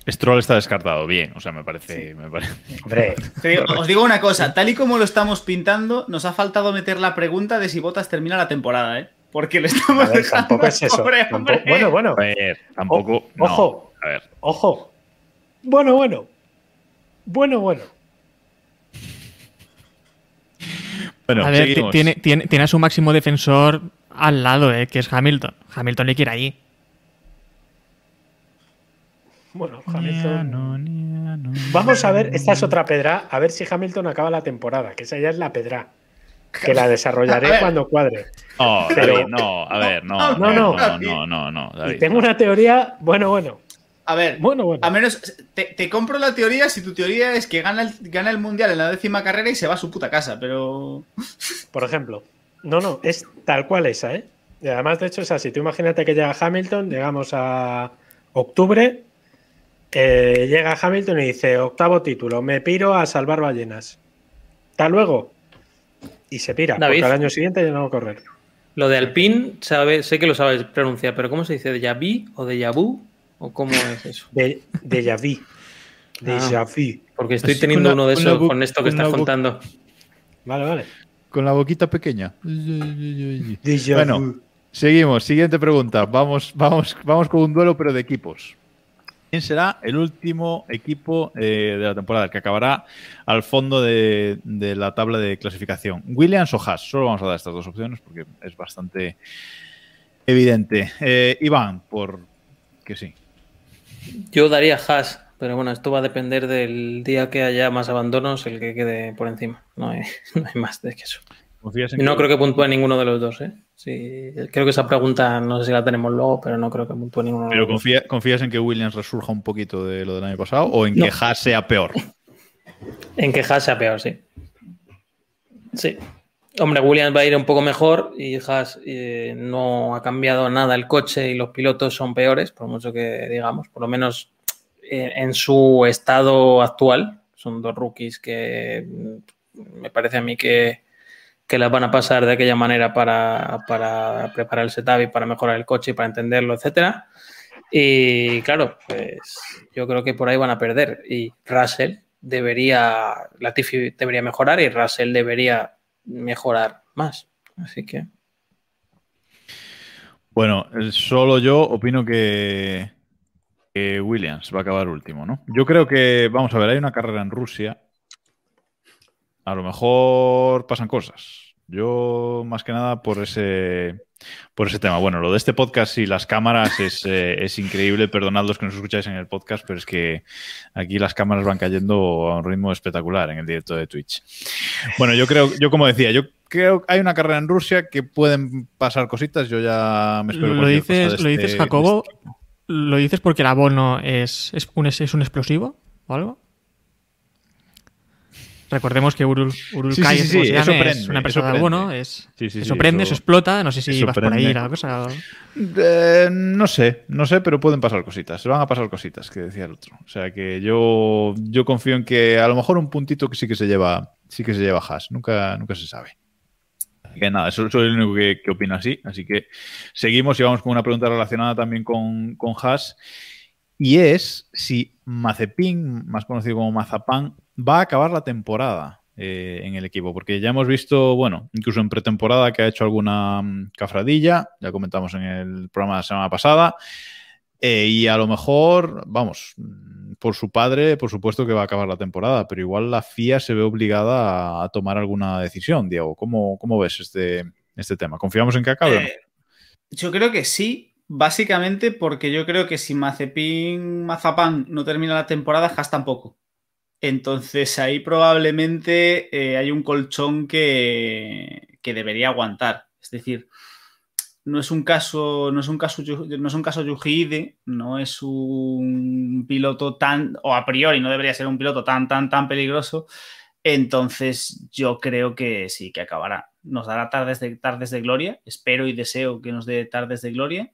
Stroll está descartado, bien, o sea, me parece, me parece. Hombre, Te digo- os digo una cosa, tal y como lo estamos pintando, nos ha faltado meter la pregunta de si Botas termina la temporada, ¿eh? Porque le estamos ver, dejando tampoco es eso. pobre Tampoco- hombre. bueno, bueno, A ver, tampoco. O- no. ojo. A ver, ojo. Bueno, bueno. Bueno, bueno. Bueno, a ver, tiene, tiene, tiene a su máximo defensor al lado, eh, que es Hamilton. Hamilton le quiere ahí. Bueno, Hamilton. Niano, niano. Vamos a ver, esta es otra pedra, a ver si Hamilton acaba la temporada, que esa ya es la pedra. Que la desarrollaré cuando cuadre. No, Pero- David, no, a ver, no, No, no, no. no, no, no, no, David, Y tengo no. una teoría, bueno, bueno. A ver, Bueno, bueno. a menos te, te compro la teoría si tu teoría es que gana el, gana el mundial en la décima carrera y se va a su puta casa, pero. Por ejemplo. No, no, es tal cual esa, ¿eh? Y además, de hecho, es así. Tú imagínate que llega Hamilton, llegamos a octubre Eh, llega Hamilton y dice, octavo título, me piro a salvar ballenas. Hasta luego. Y se pira, David. porque al año siguiente ya no va a correr. Lo de Alpine, sabe, sé que lo sabes pronunciar, pero ¿cómo se dice? ¿De Yaví o de Yabú? ¿O cómo es eso? De. De Ah. Porque estoy Así teniendo la- uno de esos con esto que con estás contando. Vale, vale. Con la boquita pequeña. Déjà Bueno, vu. seguimos. Siguiente pregunta. Vamos, vamos, vamos con un duelo, pero de equipos. ¿Quién será el último equipo eh, de la temporada, el que acabará al fondo de, de la tabla de clasificación? ¿Williams o Haas? Solo vamos a dar estas dos opciones porque es bastante evidente. Eh, Iván, por que sí. Yo daría Haas, pero bueno, esto va a depender del día que haya más abandonos, el que quede por encima. No hay, no hay más de que eso. ¿Confías en Y no que- creo que puntúe ninguno de los dos, ¿eh? Sí, creo que esa pregunta no sé si la tenemos luego, pero no creo que puntúe ninguno de ¿Pero los dos. confía- confías en que Williams resurja un poquito de lo del año pasado o en No. que Haas sea peor? En que Haas sea peor, sí. Sí. Hombre, Williams va a ir un poco mejor y Haas eh, no ha cambiado nada el coche y los pilotos son peores, por mucho que digamos, por lo menos eh, en su estado actual. Son dos rookies que mm, me parece a mí que, que las van a pasar de aquella manera para, para preparar el setup y para mejorar el coche y para entenderlo, etcétera. Y claro, pues yo creo que por ahí van a perder. Y Russell debería, Latifi debería mejorar y Russell debería mejorar más. Así que Bueno, solo yo opino que, que Williams va a acabar último, ¿no? Yo creo que, vamos a ver, hay una carrera en Rusia. A lo mejor pasan cosas. Yo, más que nada, por ese, por ese tema. Bueno, lo de este podcast y las cámaras es, eh, es increíble. Perdonad los que nos escucháis en el podcast, pero es que aquí las cámaras van cayendo a un ritmo espectacular en el directo de Twitch. Bueno, yo creo, yo como decía, yo creo que hay una carrera en Rusia que pueden pasar cositas. Yo ya me espero Lo cosa dices, de lo este- dices Jacobo, este equipo. ¿lo dices porque el abono es, es, un, es un explosivo o algo? Recordemos que Urul, Sí, sí, sí, se llame, prende, es una empresa eso de prende. abono, es, Sí, sí, eso sí, prende, eso- eso explota, no sé si vas por ahí la cosa. Eh, no sé, no sé, pero pueden pasar cositas. Se van a pasar cositas, que decía el otro. O sea que yo, yo confío en que a lo mejor un puntito que sí que se lleva, sí que se lleva Haas. Nunca, nunca se sabe. Así que nada, eso soy el único que, que opina así. Así que seguimos y vamos con una pregunta relacionada también con, con Haas. Y es si Mazepin, más conocido como Mazapán, va a acabar la temporada eh, en el equipo. Porque ya hemos visto, bueno, incluso en pretemporada que ha hecho alguna mm, cafradilla, ya comentamos en el programa de la semana pasada. Eh, y a lo mejor, vamos, mm, por su padre, por supuesto que va a acabar la temporada, pero igual la FIA se ve obligada a, tomar alguna decisión, Diego. ¿Cómo, cómo ves este, este tema? ¿Confiamos en que acabe? Eh, yo creo que sí, básicamente porque yo creo que si Mazepin Mazapán no termina la temporada, Haas tampoco. Entonces ahí probablemente eh, hay un colchón que, que debería aguantar. Es decir, no es un caso, no es un caso, no es un caso Yuji no es un piloto tan, o a priori no debería ser un piloto tan, tan, tan peligroso. Entonces yo creo que sí, que acabará. Nos dará tardes de, tardes de gloria. Espero y deseo que nos dé tardes de gloria.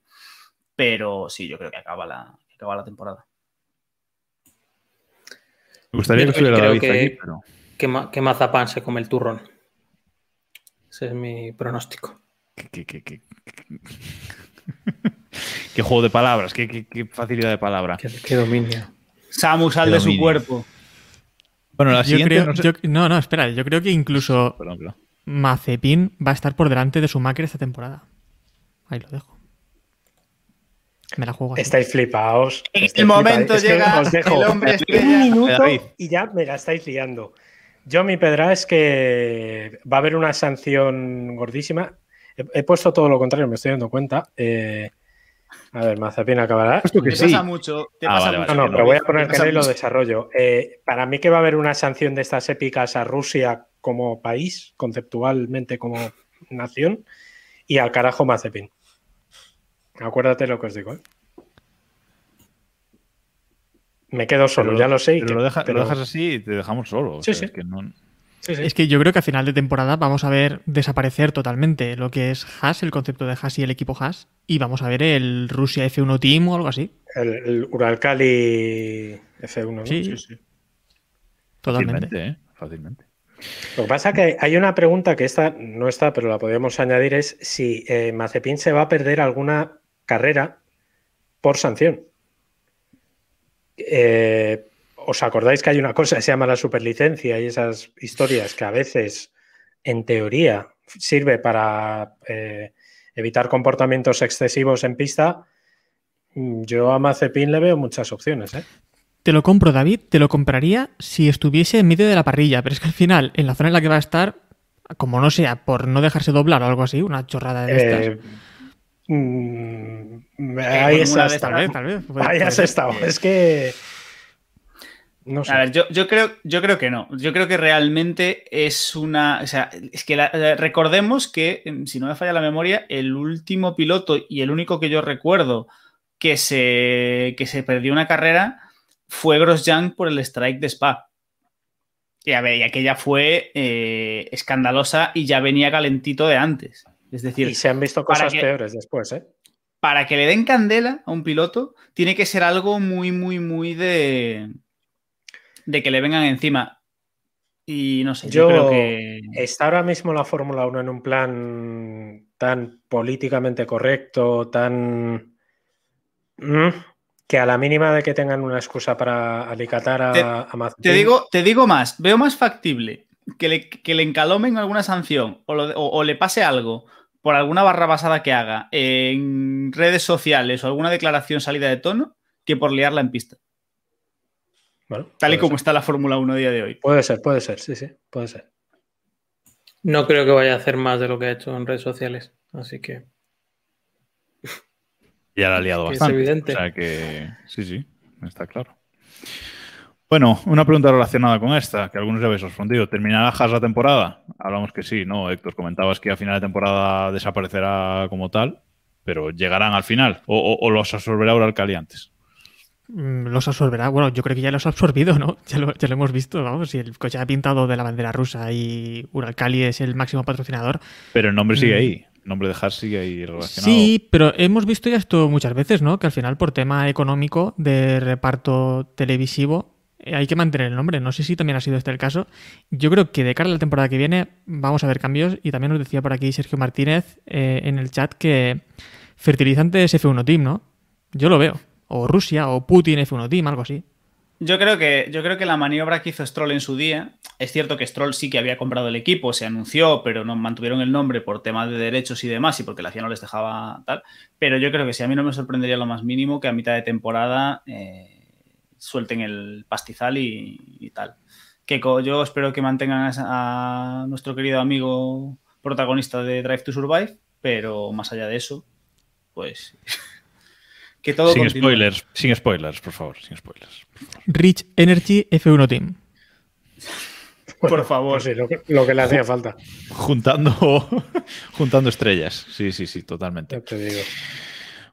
Pero sí, yo creo que acaba la, que acaba la temporada. Me gustaría que estuviera David que- aquí, pero que, Ma- que Mazapán se come el turrón. Ese es mi pronóstico. qué, qué- qué- qué- qué juego de palabras, qué, qué- qué facilidad de palabra. Qué, qué dominio. Samu sal Qué de su cuerpo. Bueno, la Yo siguiente creo, no sé- yo- no, no, espera, yo creo que incluso Perdón, perdón. Mazepin va a estar por delante de Schumacher esta temporada. Ahí lo dejo. Me la juego así. Estáis flipaos. En estáis el momento flipaos. Es que llega os dejo el hombre un minuto y ya me la estáis liando. Yo, mi pedra es que va a haber una sanción gordísima. He, he puesto todo lo contrario, me estoy dando cuenta. Eh, a ver, Mazapin acabará. Que Te sí. pasa mucho. Te Ah, pasa vale, mucho. No, no, pero voy a poner que pasa no y lo mucho. desarrollo. Eh, para mí que va a haber una sanción de estas épicas a Rusia como país, conceptualmente como nación, y al carajo Mazepin. Acuérdate lo que os digo. ¿eh? Me quedo solo, Pero- ya lo sé. y Pero que- lo, deja- lo pero- dejas así y te dejamos solo. o Sí, sea, sí. es que no- Sí, sí. Es que yo creo que a final de temporada vamos a ver desaparecer totalmente lo que es Haas, el concepto de Haas y el equipo Haas, y vamos a ver el Rusia F1 Team o algo así. El, el Uralcali F1, ¿no? Sí. Totalmente. Fácilmente, ¿eh? Fácilmente. Lo que pasa es que hay una pregunta que esta no está, pero la podríamos añadir, es si eh, Mazepin se va a perder alguna carrera por sanción. Eh, ¿Os acordáis que hay una cosa que se llama la superlicencia y esas historias que a veces, en teoría, sirve para eh, evitar comportamientos excesivos en pista? Mm, Yo a Mazepin le veo muchas opciones, ¿eh? Te lo compro, David, te lo compraría si estuviese en medio de la parrilla, pero es que al final, en la zona en la que va a estar, como no sea por no dejarse doblar o algo así, una chorrada de estas. Mm, ahí has estado. tal vez, tal vez. puede- Ahí puede has ser. estado. Es que. No sé. A ver, yo, yo creo, yo creo que no. Yo creo que realmente es una. O sea, es que la- recordemos que, em, si no me falla la memoria, el último piloto y el único que yo recuerdo que se, que se perdió una carrera fue Grosjean por el strike de Spa. Y a ver, y aquella fue eh, escandalosa y ya venía calentito de antes. Es decir, y se han visto cosas que- peores después, ¿eh? para que le den candela a un piloto, tiene que ser algo muy, muy, muy de. de que le vengan encima. Y no sé, yo, Yo- creo que. Está ahora mismo la Fórmula 1 en un plan tan políticamente correcto, tan. Mm, que a la mínima de que tengan una excusa para alicatar a, Te- a Mazepin- Te digo, te digo más, veo más factible que le, que le encalomen alguna sanción o, lo de- o- o le pase algo por alguna barra basada que haga en redes sociales o alguna declaración salida de tono que por liarla en pista. Bueno, Tal y como ser. está la Fórmula 1 a día de hoy. Puede ser, puede ser, sí, sí, puede ser. No creo que vaya a hacer más de lo que ha hecho en redes sociales. Así que. Ya la ha liado Que es bastante. evidente. O sea que sí, sí, está claro. Bueno, una pregunta relacionada con esta, que algunos ya habéis respondido. ¿Terminará Haas la temporada? Hablamos que sí, ¿no? Héctor, comentabas que a final de temporada desaparecerá como tal, pero llegarán al final. ¿O, o- o los absorberá Uralcali antes? Mm, Los absorberá. Bueno, yo creo que ya los ha absorbido, ¿no? Ya lo, ya lo hemos visto, vamos. Si el coche ha pintado de la bandera rusa y Uralcali es el máximo patrocinador. Pero el nombre sigue Mm. ahí. El nombre de Haas sigue ahí relacionado. Sí, pero hemos visto ya esto muchas veces, ¿no? Que al final, por tema económico de reparto televisivo, hay que mantener el nombre. No sé si también ha sido este el caso. Yo creo que de cara a la temporada que viene vamos a ver cambios. Y también nos decía por aquí Sergio Martínez eh, en el chat que fertilizantes F1 Team, ¿no? Yo lo veo. O Rusia, o Putin F1 Team, algo así. Yo creo, que, yo creo que la maniobra que hizo Stroll en su día, es cierto que Stroll sí que había comprado el equipo, se anunció, pero no mantuvieron el nombre por temas de derechos y demás, y porque la FIA no les dejaba tal. Pero yo creo que sí, a mí no me sorprendería lo más mínimo que a mitad de temporada eh, suelten el pastizal y, y tal. Que yo espero que mantengan a, a nuestro querido amigo protagonista de Drive to Survive, pero más allá de eso, pues. que todo Sin continúe. spoilers, sin spoilers, por favor, sin spoilers. Rich Energy F1 Team. Por favor. Pues sí, lo, que, lo que le hacía falta, Juntando, juntando estrellas. Sí, sí, sí, totalmente. ya te digo.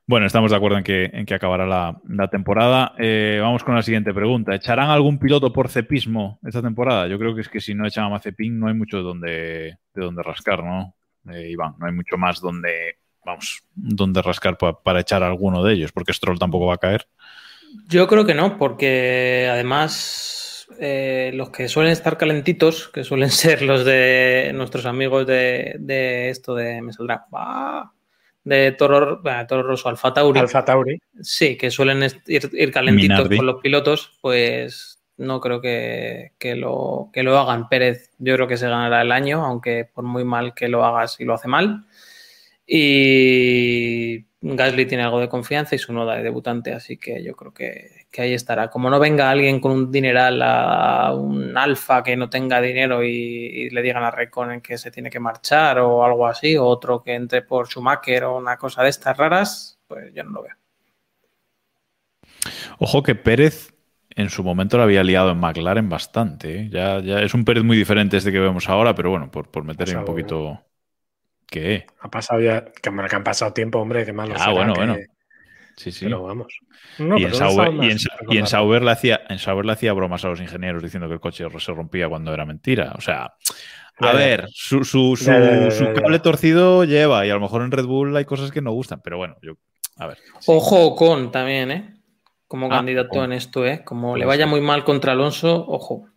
Bueno, estamos de acuerdo en que, en que acabará la, la temporada. Eh, vamos con la siguiente pregunta. ¿Echarán algún piloto por cepismo esta temporada? Yo creo que es que si no echan a Mazepin no hay mucho de donde, de donde rascar, ¿no? Eh, Iván, no hay mucho más donde, vamos, donde rascar pa- para echar a alguno de ellos, porque Stroll tampoco va a caer. Yo creo que no, porque además eh, los que suelen estar calentitos, que suelen ser los de nuestros amigos de, de esto de. Me saldrá. ¡ah! De Toro, Toro Rosso, Alfa Tauri. Alfa Tauri. Sí, que suelen ir, ir calentitos Minardi. con los pilotos, pues no creo que, que lo, que lo hagan. Pérez, yo creo que se ganará el año, aunque por muy mal que lo haga, si lo hace mal. Y Gasly tiene algo de confianza y su noda de debutante, así que yo creo que, que ahí estará. Como no venga alguien con un dineral a un alfa que no tenga dinero y, y le digan a Raikkonen que se tiene que marchar o algo así, o otro que entre por Schumacher o una cosa de estas raras, pues yo no lo veo. Ojo que Pérez en su momento lo había liado en McLaren bastante. ¿eh? Ya, ya es un Pérez muy diferente este que vemos ahora, pero bueno, por, por meter un poquito. ¿Qué? Ha pasado ya, que, han pasado tiempo, hombre, qué malo. Ah, será bueno, que- bueno. Sí, sí. Pero vamos. No, y, en pero Sauber, y en- y. Sauber le hacía, en Sauber le hacía bromas a los ingenieros diciendo que el coche se rompía cuando era mentira. O sea, a ver, su, su, su- Ya, ya, ya, su ya, ya. cable torcido lleva y a lo mejor en Red Bull hay cosas que no gustan, pero bueno, yo, a ver. Ojo con también, ¿eh? Como Ah, candidato en esto, ¿eh? Como le vaya muy mal contra Alonso, ojo.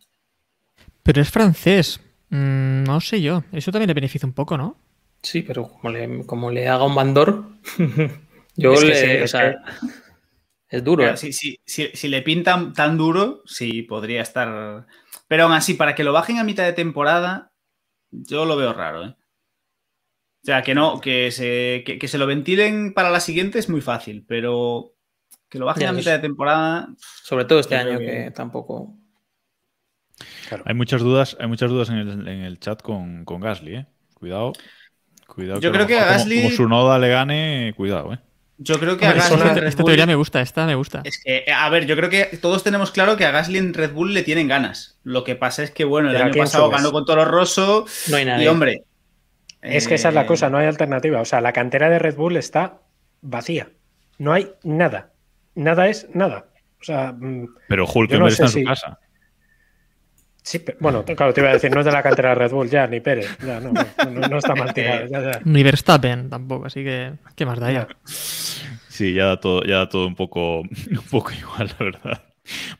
Pero es francés. Mm, no sé yo. Eso también le beneficia un poco, ¿no? Sí, pero como le, como le haga un bandor, yo Es que le. o es sea, es duro, Claro, ¿eh? si, si- si- si le pintan tan duro, sí podría estar. Pero aún así, para que lo bajen a mitad de temporada, yo lo veo raro, ¿eh? O sea, que no, que se, que, que se lo ventilen para la siguiente es muy fácil, pero que lo bajen Ya, a mitad de temporada. Sobre todo este año que- que tampoco. Hay muchas dudas, hay muchas dudas en el, en el chat con, con Gasly, ¿eh? Cuidado. Cuidado Yo a creo que a como- Gasly- Como, su noda le gane, cuidado, ¿eh? Yo creo que a Gasly esta- en Red esta Bull- teoría me gusta, esta me gusta. Es que, a ver, yo creo que todos tenemos claro que a Gasly en Red Bull le tienen ganas. Lo que pasa es que, bueno, el Pero ¿a año pasado subes? ganó con Toro Rosso No hay nadie. y, hombre. Es que esa es la eh, cosa, no hay alternativa. O sea, la cantera de Red Bull está vacía. No hay nada. Nada es nada. O sea, mm, Pero Hulkenberg no está sé en su si- casa. Sí, pe- bueno, claro, te iba a decir, no es de la cantera de Red Bull, ya, ni Pérez. Ya, no, no, no- no está mal tirado. Ya, ya. Ni Verstappen tampoco, así que. ¿Qué más da ya? Sí, ya da todo, ya da todo un poco, un poco igual, la verdad.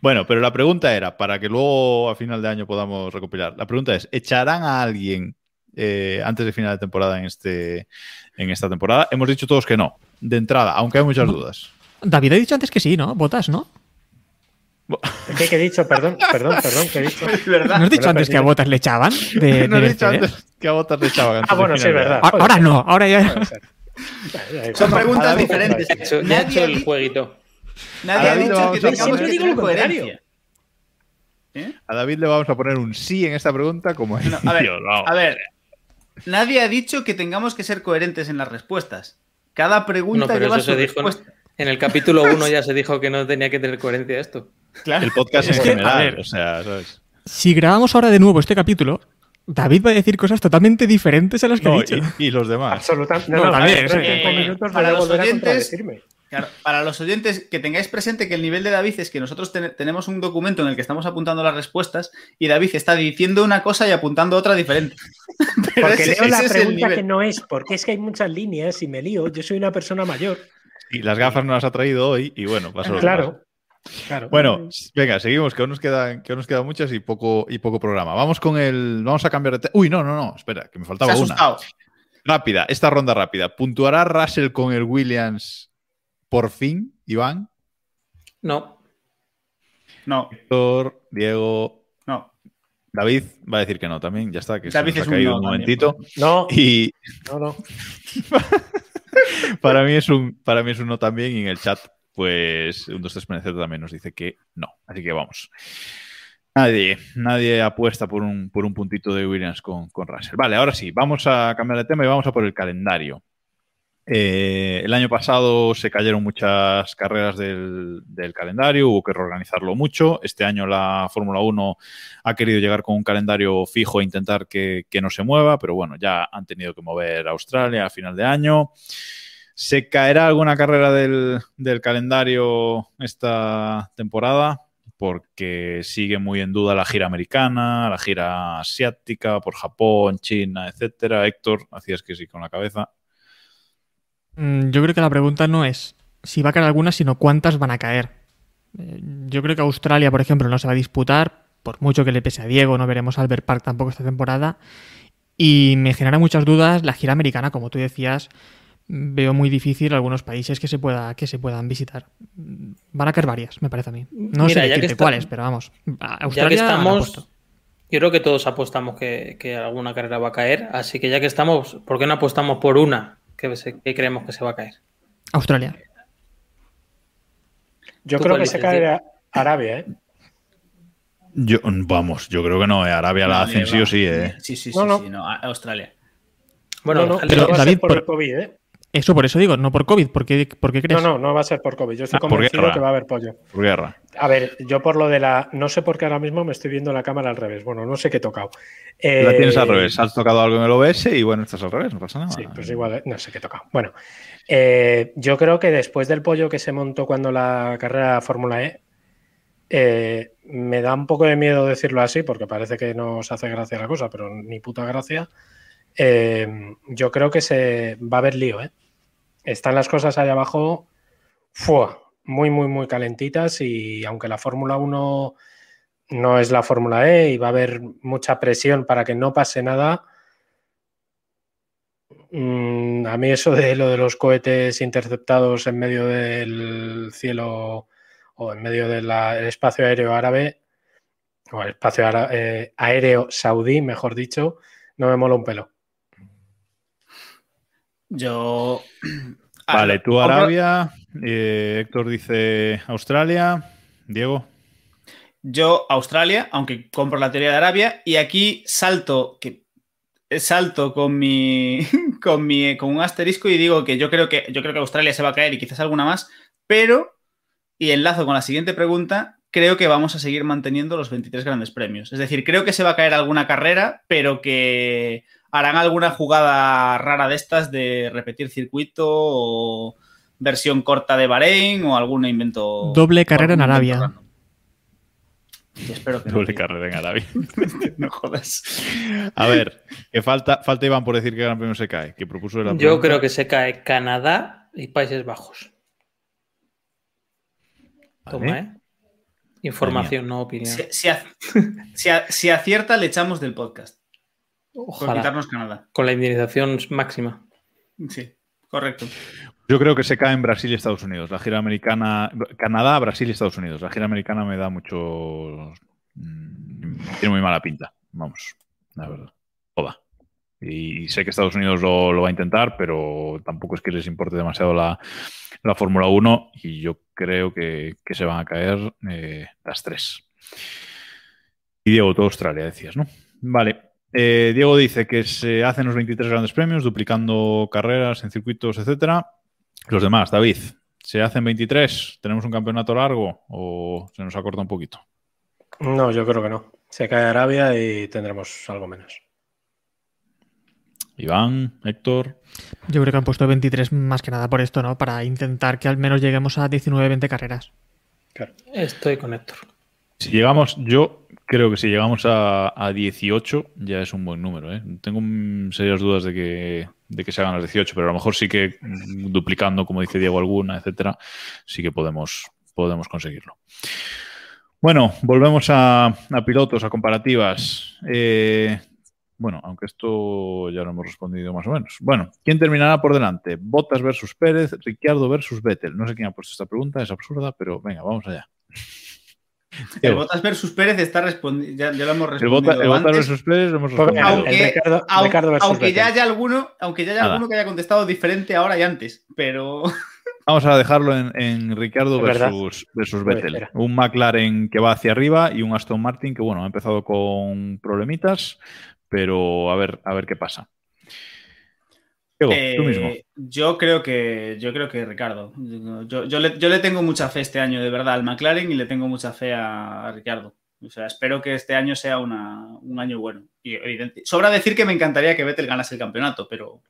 Bueno, pero la pregunta era, para que luego a final de año podamos recopilar, la pregunta es, ¿echarán a alguien eh, antes de final de temporada en, este, en esta temporada? Hemos dicho todos que no, de entrada, aunque hay muchas dudas. David ha dicho antes que sí, ¿no? Botas, ¿no? ¿Qué, qué he dicho? Perdón, perdón, perdón, ¿qué he dicho? Es verdad. ¿No has dicho antes que a. Botas le echaban? De, No he dicho Mercedes? antes que a Botas le echaban antes Ah, bueno, sí, de verdad. Ahora ahora no, ahora ya. Son preguntas diferentes. he hecho- Nadie hecho ha el dicho- jueguito. Nadie ha dicho que tengamos que tener coherencia. ¿Eh? A David le vamos a poner un sí en esta pregunta como es. No, a ver, a ver, nadie ha dicho que tengamos que ser coherentes en las respuestas. Cada pregunta No, pero lleva eso su se dijo en, respuesta. en el capítulo 1 ya se dijo que no tenía que tener coherencia esto. Claro. El podcast en Es que, a general, ver. o sea, ¿sabes? Si grabamos ahora de nuevo este capítulo, David va a decir cosas totalmente diferentes a las que No, ha dicho. y, y los demás. Absolutamente. No, Eh, para los oyentes- contradecirme. Claro, para los oyentes, que tengáis presente que el nivel de David es que nosotros ten- tenemos un documento en el que estamos apuntando las respuestas y David está diciendo una cosa y apuntando otra diferente. Pero Porque ese- leo la pregunta que no es, porque es que hay muchas líneas y me lío. Yo soy una persona mayor. Y las gafas no las ha traído hoy y bueno, pasó lo que pasó. Claro. Claro. Bueno, venga, seguimos, que aún nos quedan, que aún nos quedan muchas y poco, y poco programa. Vamos con el. Vamos a cambiar de. Uy, no, no, no, espera, que me faltaba una. Rápida, esta ronda rápida. ¿Puntuará Russell con el Williams por fin, Iván? No. No, Héctor, Diego, no. David va a decir que no también, ya está, que David se nos es ha un caído no un también. momentito. no, Y no, no. para mí es un para mí es un no también y en el chat pues un 2 3 PNZ también nos dice que no así que vamos nadie nadie apuesta por un por un puntito de Williams con, con Russell vale ahora sí vamos a cambiar de tema y vamos a por el calendario Eh, el año pasado se cayeron muchas carreras del, del calendario, hubo que reorganizarlo mucho. Este año la Fórmula 1 ha querido llegar con un calendario fijo e intentar que, que no se mueva, pero bueno, ya han tenido que mover a Australia a final de año. ¿Se caerá alguna carrera del, calendario esta temporada? Porque sigue muy en duda la gira americana, la gira asiática, por Japón, China, etcétera. Héctor, hacías que sí con la cabeza. Mm, Yo creo que la pregunta no es si va a caer alguna, sino cuántas van a caer. Eh, Yo creo que Australia, por ejemplo, no se va a disputar, por mucho que le pese a Diego, no veremos Albert Park tampoco esta temporada. Y me genera muchas dudas la gira americana, como tú decías, veo muy difícil algunos países que se, pueda, que se puedan visitar. Van a caer varias, me parece a mí. No Mira, sé decirte está- cuáles, pero vamos. a Ya que Australia estamos, yo creo que todos apostamos que, que alguna carrera va a caer, así que ya que estamos, ¿por qué no apostamos por una que, se- que creemos que se va a caer? Australia. Yo ¿Tú creo que se dices, cae Diego? a Arabia, ¿eh? Yo, vamos, yo creo que no. eh. Arabia la hacen sí o sí, ¿eh? Sí, sí, sí, No, no. sí, no, Australia. Bueno, no, pero David, por por- el COVID, ¿eh? Eso por eso digo, no por COVID. ¿Por qué, por qué No, crees? no, no va a ser por COVID. Yo estoy Ah, convencido que va a haber pollo. Por guerra. A ver, yo por lo de la. No sé por qué ahora mismo me estoy viendo la cámara al revés. Bueno, no sé qué he tocado. La Eh, tienes al revés. Has tocado algo en el OBS y bueno, estás al revés, no pasa nada. Sí, pues igual, no sé qué he tocado. Bueno, eh, yo creo que después del pollo que se montó cuando la carrera Fórmula E, eh, me da un poco de miedo decirlo así, porque parece que no os hace gracia la cosa, pero ni puta gracia. Yo creo que se va a haber lío, ¿eh? Están las cosas allá abajo ¡fua! muy, muy, muy calentitas y aunque la Fórmula 1 no es la Fórmula E y va a haber mucha presión para que no pase nada, Mm, a mí eso de lo de los cohetes interceptados en medio del cielo o en medio del espacio aéreo árabe o el espacio eh, aéreo saudí, mejor dicho, no me mola un pelo. Yo. Vale, tú Arabia, eh, Héctor dice Australia, Diego. Yo, Australia, aunque compro la teoría de Arabia, y aquí salto, que salto con mi, con mi, con un asterisco y digo que yo creo que yo creo que Australia se va a caer y quizás alguna más, pero y enlazo con la siguiente pregunta, creo que vamos a seguir manteniendo los 23 grandes premios. Es decir, creo que se va a caer alguna carrera, pero que harán alguna jugada rara de estas de repetir circuito o versión corta de Bahrein o algún invento. Doble carrera en Arabia. Y espero que no, Doble carrera en Arabia. No jodas. A ver, que falta, falta Iván por decir que el Gran Premio se cae, que propuso la Yo pregunta. creo que se cae Canadá y Países Bajos. Toma. ¿eh? Información, no opinión. Si, si ac- si a- si acierta, le echamos del podcast. Por Ojalá. quitarnos Canadá. Con la indemnización máxima. Sí, correcto. Yo creo que se cae en Brasil y Estados Unidos. La gira americana, Canadá, Brasil y Estados Unidos. La gira americana me da mucho. mm, Tiene muy mala pinta. Vamos, la verdad. Toda. Y sé que Estados Unidos lo, lo va a intentar, pero tampoco es que les importe demasiado la, la Fórmula 1 y yo creo que, que se van a caer eh, las tres. Y Diego, todo Australia, decías, ¿no? Vale. Eh, Diego dice que se hacen los 23 grandes premios, duplicando carreras en circuitos, etcétera. Los demás, David, ¿se hacen 23? ¿Tenemos un campeonato largo o se nos acorta un poquito? No, yo creo que no. Se cae Arabia y tendremos algo menos. Iván, Héctor. Yo creo que han puesto 23 más que nada por esto, ¿no? Para intentar que al menos lleguemos a 19-20 carreras. Claro. Estoy con Héctor. Si llegamos, yo creo que si llegamos a, a 18 ya es un buen número. ¿eh? Tengo serias dudas de que, de que se hagan las 18, pero a lo mejor sí que mm, duplicando, como dice Diego, alguna, etcétera, sí que podemos, podemos conseguirlo. Bueno, volvemos a, pilotos, a comparativas. Eh, bueno, aunque esto ya lo hemos respondido más o menos. Bueno, ¿quién terminará por delante? Bottas versus Pérez, Ricciardo versus Vettel. No sé quién ha puesto esta pregunta, es absurda, pero venga, vamos allá. El. Bottas versus Pérez está respondiendo. Ya, ya lo hemos El respondido. Bota- el Bottas antes. versus Pérez lo hemos Pues respondido. Aunque, el Ricardo- au- Ricardo versus aunque ya haya alguno, aunque ya haya Nada. alguno que haya contestado diferente ahora y antes, pero Vamos a dejarlo en, en Ricardo versus, versus Vettel. Un McLaren que va hacia arriba y un Aston Martin que, bueno, ha empezado con problemitas, pero a ver, a ver qué pasa. Diego, Eh, tú mismo. Yo creo que yo creo que Ricardo. Yo, yo le, yo le tengo mucha fe este año, de verdad, al McLaren y le tengo mucha fe a, a Ricardo. O sea, espero que este año sea una- un año bueno. Y evidente. Sobra decir que me encantaría que Vettel ganase el campeonato, pero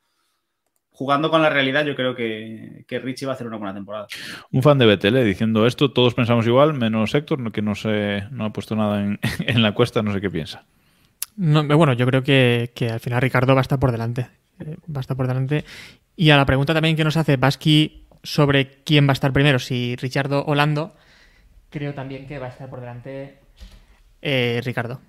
jugando con la realidad, yo creo que, que Richie va a hacer una buena temporada. Un fan de Vettel eh, diciendo esto, todos pensamos igual, menos Héctor, no- que no, se, no ha puesto nada en, en la cuesta, no sé qué piensa. No, bueno, yo creo que, que al final Ricardo va a estar por delante. Eh, Va a estar por delante. Y a la pregunta también que nos hace Basqui sobre quién va a estar primero, si Richardo o creo también que va a estar por delante eh, Ricardo.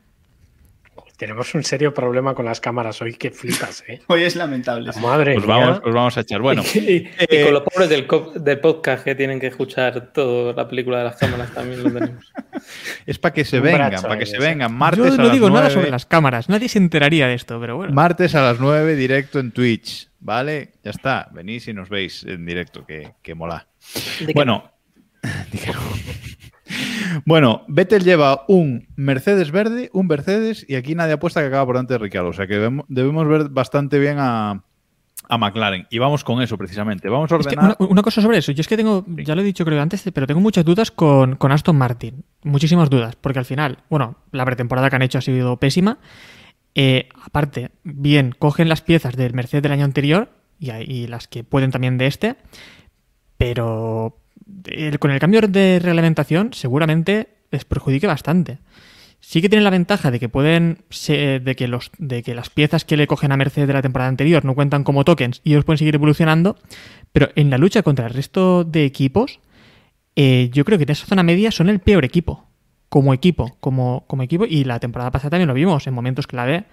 Tenemos un serio problema con las cámaras hoy que flipas, ¿eh? Hoy es lamentable. sí. Madre Os mía. vamos, os vamos a echar. Bueno, y, y eh, con los pobres del, podcast que tienen que escuchar toda la película de las cámaras también lo tenemos. es para que se Un vengan, para que se vengan. Martes Yo a no las digo nada 9. sobre las cámaras, nadie se enteraría de esto, pero bueno. Martes a las 9, directo en Twitch. ¿Vale? Ya está. Venís y nos veis en directo, que, que mola. Bueno. Bueno, Vettel lleva un Mercedes verde, un Mercedes, y aquí nadie apuesta que acaba por delante de Ricciardo. O sea que debemos, debemos ver bastante bien a, a McLaren. Y vamos con eso precisamente. Vamos a Es que ordenar. una, una cosa sobre eso. Yo es que tengo, ya lo he dicho creo antes, pero tengo muchas dudas con, con Aston Martin. Muchísimas dudas. Porque al final, bueno, la pretemporada que han hecho ha sido pésima. Eh, aparte, bien, cogen las piezas del Mercedes del año anterior y, y las que pueden también de este. Pero el- con el cambio de reglamentación seguramente les perjudique bastante. Sí que tienen la ventaja de que pueden se- de que los de que las piezas que le cogen a Mercedes de la temporada anterior no cuentan como tokens y ellos pueden seguir evolucionando, pero en la lucha contra el resto de equipos, eh, yo creo que en esa zona media son el peor equipo. Como equipo, como, como equipo, y la temporada pasada también lo vimos, en momentos clave,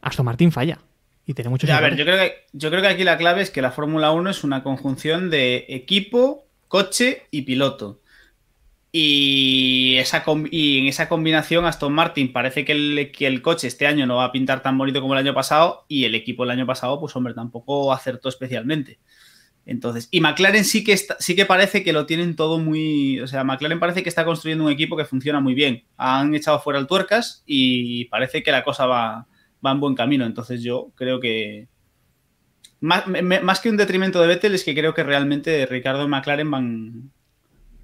Aston Martin falla. Y tiene muchos Ya, a ver, yo creo, que, yo creo que aquí la clave es que la Fórmula 1 es una conjunción de equipo, coche y piloto. Y, esa y en esa combinación Aston Martin parece que el, que el coche este año no va a pintar tan bonito como el año pasado y el equipo el año pasado, pues hombre, tampoco acertó especialmente. Entonces, y McLaren sí que, está- sí que parece que lo tienen todo muy... O sea, McLaren parece que está construyendo un equipo que funciona muy bien. Han echado fuera el tuercas y parece que la cosa va, va en buen camino. Entonces yo creo que... Más, más que un detrimento de Vettel es que creo que realmente Ricardo y McLaren van,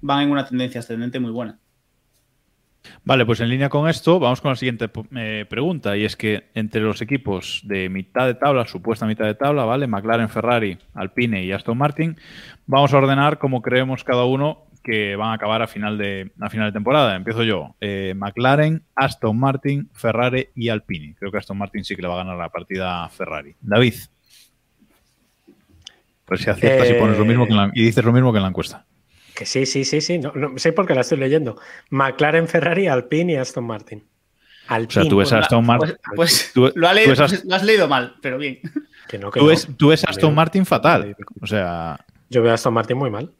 van en una tendencia ascendente muy buena. Vale, pues en línea con esto, vamos con la siguiente eh, pregunta. Y es que entre los equipos de mitad de tabla, supuesta mitad de tabla, ¿vale? McLaren, Ferrari, Alpine y Aston Martin, vamos a ordenar como creemos cada uno que van a acabar a final de, a final de temporada. Empiezo yo. Eh, McLaren, Aston Martin, Ferrari y Alpine. Creo que Aston Martin sí que le va a ganar la partida a Ferrari. David. Pues si aciertas y pones lo mismo que en la- y dices lo mismo que en la encuesta. Que sí, sí, sí, sí. No, no sé por qué la estoy leyendo. McLaren, Ferrari, Alpine y Aston Martin. Alpine. O sea, tú ves a Pues, Aston Martin. Pues, pues tú- lo, ha leído, pues has leído mal, pero bien. Que no, que Tú no. ves, tú ves a Aston. Martin fatal. O sea, Yo veo a Aston Martin muy mal.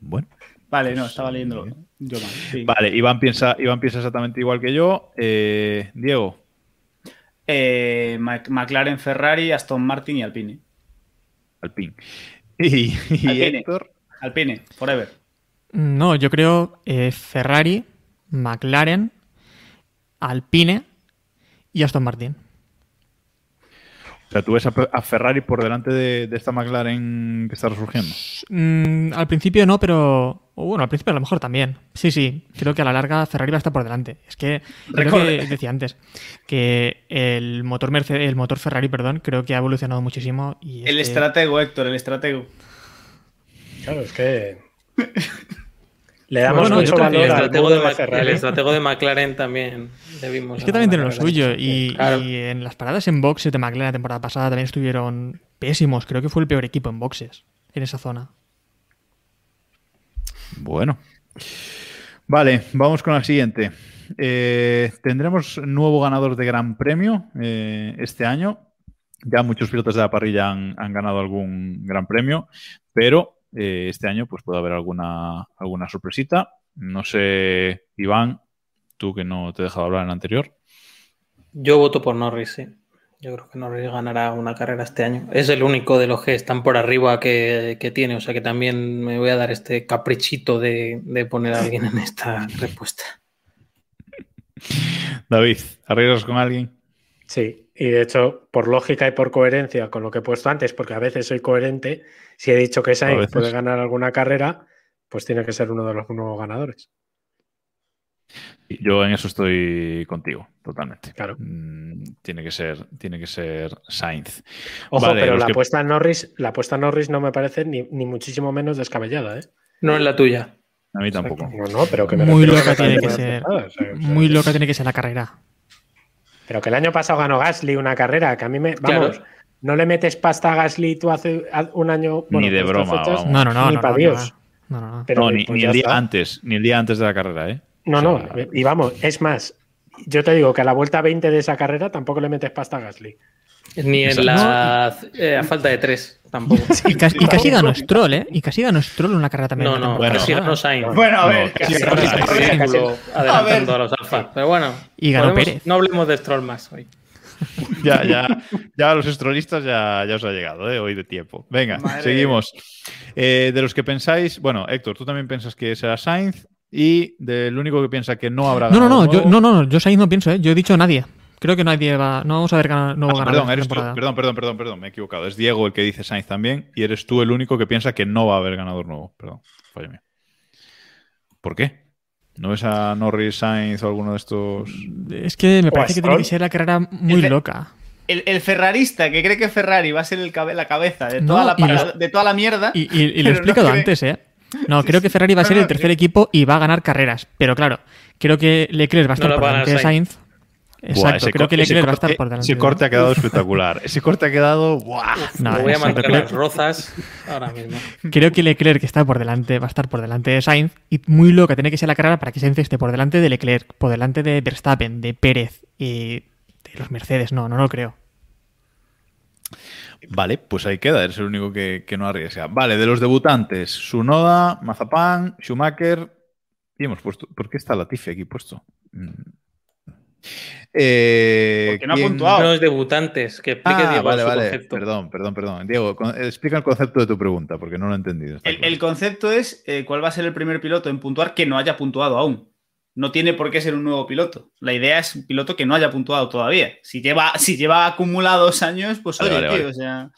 bueno. Vale, no, estaba leyendo yo mal. sí. Vale, Iván piensa, Iván piensa exactamente igual que yo. Eh, Diego, Eh, McLaren, Ferrari, Aston Martin y Alpine. Alpine. Y, y Alpine. Héctor, Alpine, forever. No, yo creo eh, Ferrari, McLaren, Alpine y Aston Martin. o sea, tú ves a, a Ferrari por delante de, de esta McLaren que está resurgiendo. Mm, al principio no, pero. O Bueno, al principio a lo mejor también. Sí, sí. Creo que a la larga Ferrari va a estar por delante. Es que. Recorde. que decía antes. Que el motor Mercedes, el motor Ferrari, perdón, creo que ha evolucionado muchísimo. Y El este- estratego, Héctor, el estratego. Claro, es que. Le damos Bueno, mucho el, valor al estratego de el estratego de McLaren también. Es que también tiene lo suyo. Y, Claro. y en las paradas en boxes de McLaren la temporada pasada también estuvieron pésimos. Creo que fue el peor equipo en boxes en esa zona. Bueno. Vale, vamos con la siguiente. Eh, tendremos nuevo ganador de Gran Premio eh, este año. Ya muchos pilotos de la parrilla han, ganado algún Gran Premio, pero eh, este año pues puede haber alguna, alguna sorpresita. No sé, Iván, tú que no te he dejado hablar en el anterior. Yo voto por Norris, sí. Yo creo que Norris ganará una carrera este año. Es el único de los que están por arriba que, que tiene, o sea que también me voy a dar este caprichito de, de poner a alguien en esta respuesta. David, ¿arriesgas con alguien? Sí, y de hecho, por lógica y por coherencia con lo que he puesto antes, porque a veces soy coherente, si he dicho que A Sainz puede ganar alguna carrera, pues tiene que ser uno de los nuevos ganadores. Yo en eso estoy contigo, totalmente. Claro. Mm, tiene que ser, tiene que ser Sainz. Ojo, Vale, pero la que- apuesta a Norris, la apuesta a Norris no me parece ni, ni muchísimo menos descabellada, ¿eh? No es la tuya. A mí tampoco. No, no, pero que me Muy loca me tiene parece que ser. o sea, Muy loca tiene que ser la carrera. Pero que el año pasado ganó Gasly una carrera, que a mí me. Vamos, Claro. no le metes pasta a Gasly tú hace un año. Ni de estas broma, vamos. No, no, no. Ni no, pa' no, Dios. No, no, no. Pero, no, ni, pues ni el día está. antes, ni el día antes de la carrera, ¿eh? No, no, y vamos, es más, yo te digo que a la vuelta 20 de esa carrera tampoco le metes pasta a Gasly. Ni en la eh, a falta de tres, tampoco. Y casi, y casi ganó Stroll, ¿eh? Y casi ganó Stroll una carrera también. No, no, temporada casi ganó Sainz. Bueno, a No, ver, casi casi- ganó casi- casi- A adelantando ver. a los alfa. Pero bueno, Y ganó podemos- Pérez. no hablemos de Stroll más hoy. Ya, ya, ya a los estrolistas ya, ya os ha llegado, ¿eh? Hoy de tiempo. Venga, Madre seguimos. Eh, de los que pensáis, bueno, Héctor, tú también piensas que será Sainz y del único que piensa que no habrá No, no, ganado no, yo, no, no, yo Sainz no pienso, ¿eh? Yo he dicho nadie. Creo que nadie va, no vamos a ver gana- nuevo Ah, ganador perdón, eres tú. Perdón, perdón, perdón, perdón, me he equivocado. Es Diego el que dice Sainz también y eres tú el único que piensa que no va a haber ganador nuevo. Perdón, fallo mío. ¿Por qué? ¿No ves a Norris, Sainz o alguno de estos? Es que me parece que tiene que ser la carrera muy El- loca. El, el ferrarista que cree que Ferrari va a ser el cabe- la cabeza de No, toda, la, los- de toda la mierda. Y, y- y lo he no explicado antes, ¿eh? No, creo que Ferrari va a ser No, el no, tercer equipo y va a ganar carreras. Pero claro, creo que Leclerc va a estar No por delante de Sainz. Exacto, creo que Leclerc va a estar por delante. Ese de- corte ha quedado espectacular. Ese corte ha quedado. ¡buah! No, Me voy a mandar creo- las rozas ahora mismo. Creo que Leclerc que está por delante, va a estar por delante de Sainz y muy loca tiene que ser la carrera para que Sainz esté por delante de Leclerc, por delante de Verstappen, de Pérez y de los Mercedes. No, no lo creo. Vale, pues ahí queda, eres el único que, que no arriesga. Vale, de los debutantes, Sunoda, Mazapán, Schumacher. Y hemos puesto. ¿Por qué está Latifi aquí puesto? Mm. Eh, Porque no ha ¿quién- puntuado. Los debutantes, que explique Ah, Diego vale, su vale. concepto. Perdón, perdón, perdón. Diego, con- explica el concepto de tu pregunta, porque no lo he entendido. está El, claro. el concepto es eh, cuál va a ser el primer piloto en puntuar que no haya puntuado aún. No tiene por qué ser un nuevo piloto. La idea es un piloto que no haya puntuado todavía. Si lleva, si lleva acumulados años, pues Vale, oye, vale, tío, vale. o sea.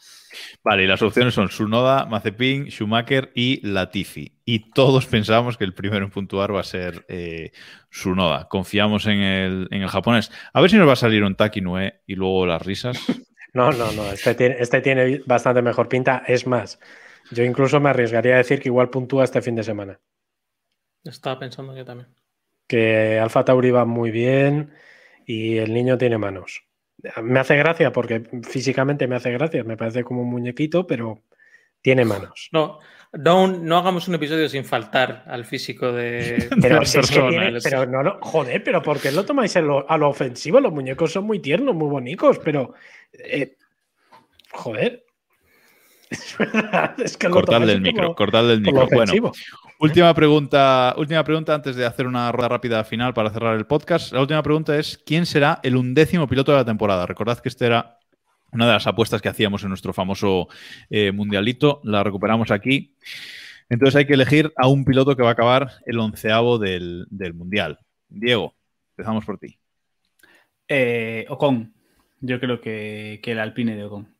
Vale, y las opciones son Sunoda, Mazepin, Schumacher y Latifi. Y todos pensamos que el primero en puntuar va a ser eh, Sunoda. Confiamos en el, en el japonés. A ver si nos va a salir un Taki Nue y luego las risas. No, no, no. Este tiene, este tiene bastante mejor pinta. Es más, yo incluso me arriesgaría a decir que igual puntúa este fin de semana. Estaba pensando yo también. Que Alfa Tauri va muy bien y el niño tiene manos. Me hace gracia porque físicamente me hace gracia. Me parece como un muñequito, pero tiene manos. No, no, no hagamos un episodio sin faltar al físico de, Pero, si es que tiene- pero no, lo- joder, pero ¿por qué lo tomáis lo- a lo ofensivo? Los muñecos son muy tiernos, muy bonitos, pero eh, joder. Es verdad, es que lo Cortad tomáis del micro, como- cortad del como micro. Bueno, última pregunta, última pregunta antes de hacer una rueda rápida final para cerrar el podcast. La última pregunta es: ¿quién será el undécimo piloto de la temporada? Recordad que esta era una de las apuestas que hacíamos en nuestro famoso eh, mundialito. La recuperamos aquí. Entonces hay que elegir a un piloto que va a acabar el onceavo del, del mundial. Diego, empezamos por ti. Eh, Ocon. Yo creo que, que el Alpine de Ocon.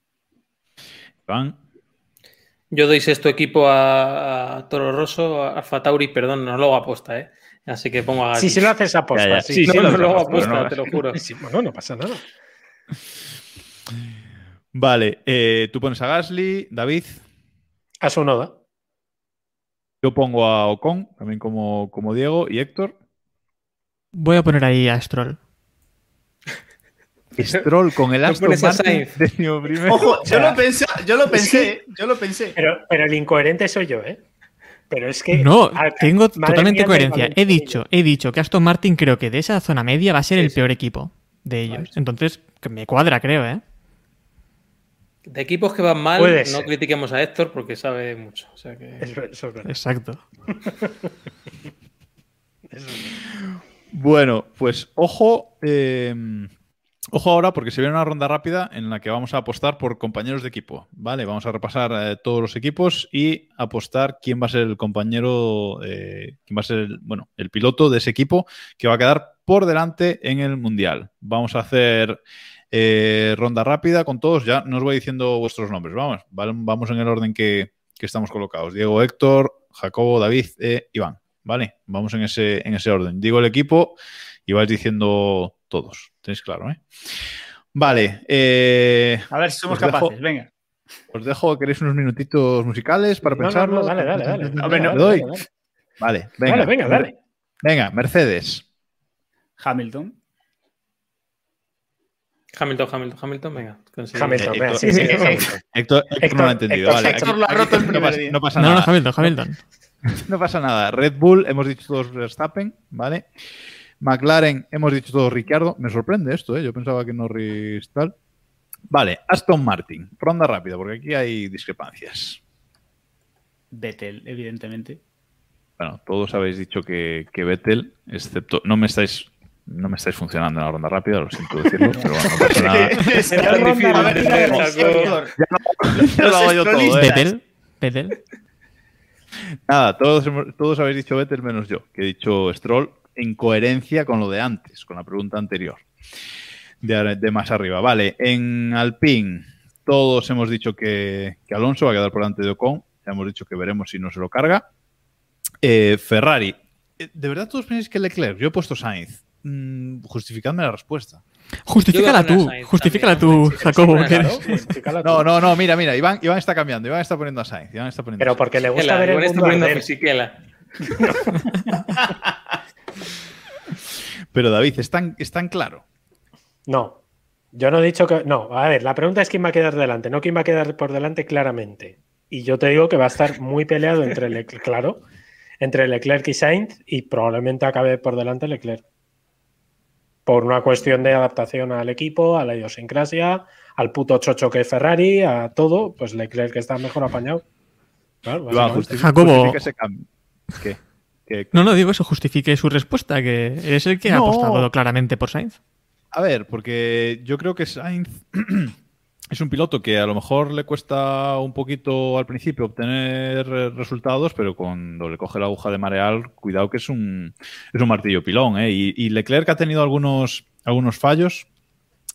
Iván, Yo doy sexto equipo a, a Toro Rosso, a Alfa Tauri, perdón, no lo hago aposta, ¿eh? Así que pongo a Sí, sí lo haces a posta. Ya, ya. sí, Sí, no, sí, no, lo hago aposta, no- te lo juro. Sí, bueno, no pasa nada. Vale, eh, tú pones a Gasly, David. A su noda. Yo pongo a Ocon, también como, como Diego, y Héctor. Voy a poner ahí a Stroll. Stroll con el Aston Martin. Primero. Ojo, yo lo pensé, yo lo pensé, yo lo pensé. Pero, pero el incoherente soy yo, ¿eh? Pero es que. No, tengo totalmente mía, coherencia. He dicho, he dicho que Aston Martin creo que de esa zona media va a ser Sí, el sí. peor equipo de ellos. Vale. Entonces, que me cuadra, creo, ¿eh? De equipos que van mal, Puede no ser. critiquemos a Héctor porque sabe mucho. O sea que... Eso, eso es verdad. Exacto. Bueno, pues ojo. eh, ojo ahora porque se viene una ronda rápida en la que vamos a apostar por compañeros de equipo. ¿Vale? Vamos a repasar eh, todos los equipos y apostar quién va a ser el compañero, eh, quién va a ser el, bueno, el piloto de ese equipo que va a quedar por delante en el Mundial. Vamos a hacer eh, ronda rápida con todos. Ya no os voy diciendo vuestros nombres. Vamos, vamos en el orden que, que estamos colocados. Diego, Héctor, Jacobo, David Iván. ¿Vale? Vamos en ese, en ese orden. Digo el equipo y vais diciendo todos. Tenéis claro, ¿eh? Vale. eh, A ver si somos Os dejo- capaces, venga. os dejo, ¿queréis unos minutitos musicales para No, no, pensarlo? no, dale, dale, dale. Hombre, no. ¿Le doy? Dale, dale. Vale, venga. Dale, venga, dale. Venga, Mercedes. Hamilton. Hamilton, Hamilton, Hamilton, venga. conseguí. Hamilton, Eh, venga, Héctor- sí, sí, eh, Hamilton. Héctor, Héctor no lo ha entendido. Héctor- vale, Héctor aquí- lo ha roto el no pasa- día. no pasa No, no, nada. Hamilton, Hamilton. No pasa nada. Red Bull, hemos dicho todos Verstappen, ¿vale? McLaren, hemos dicho todos Ricciardo. Me sorprende esto, ¿eh? Yo pensaba que Norris tal. Vale, Aston Martin. Ronda rápida, porque aquí hay discrepancias. Vettel, evidentemente. Bueno, todos habéis dicho que, que Vettel, excepto. No me estáis. No me estáis funcionando en la ronda rápida, lo siento decirlo, pero bueno, no pasa nada. Todo, ¿eh? Vettel. Vettel. Nada, todos, hemos- todos habéis dicho Vettel menos yo, que he dicho Stroll en coherencia con lo de antes, con la pregunta anterior. de, de más arriba. Vale, en Alpine todos hemos dicho que, que Alonso va a quedar por delante de Ocon. Ya hemos dicho que veremos si no se lo carga. Eh, Ferrari. Eh, ¿De verdad todos pensáis que Leclerc? Yo he puesto Sainz. Mm, justificadme la respuesta. Justifícala tú, justifícala tú, Jacobo. No, no, no, mira, mira, Iván, Iván está cambiando, Iván está poniendo a Sainz. Iván está poniendo Pero porque le gusta ver el igual está mundo poniendo. Pero David, ¿es tan, es tan claro? No, yo no he dicho que. No, a ver, la pregunta es quién va a quedar delante, no quién va a quedar por delante claramente. Y yo te digo que va a estar muy peleado entre Leclerc, claro, entre Leclerc y Sainz y probablemente acabe por delante Leclerc. Por una cuestión de adaptación al equipo, a la idiosincrasia, al puto chocho que es Ferrari, a todo, pues Leclerc que está mejor apañado. Claro, Jacobo. ese. ¿Qué? No, no digo eso, justifique su respuesta, que eres el que ha apostado claramente por Sainz. A ver, porque yo creo que Sainz es un piloto que a lo mejor le cuesta un poquito al principio obtener eh, resultados, pero cuando le coge la aguja de mareal, cuidado que es un, es un martillo pilón. ¿eh? Y, y Leclerc ha tenido algunos, algunos fallos.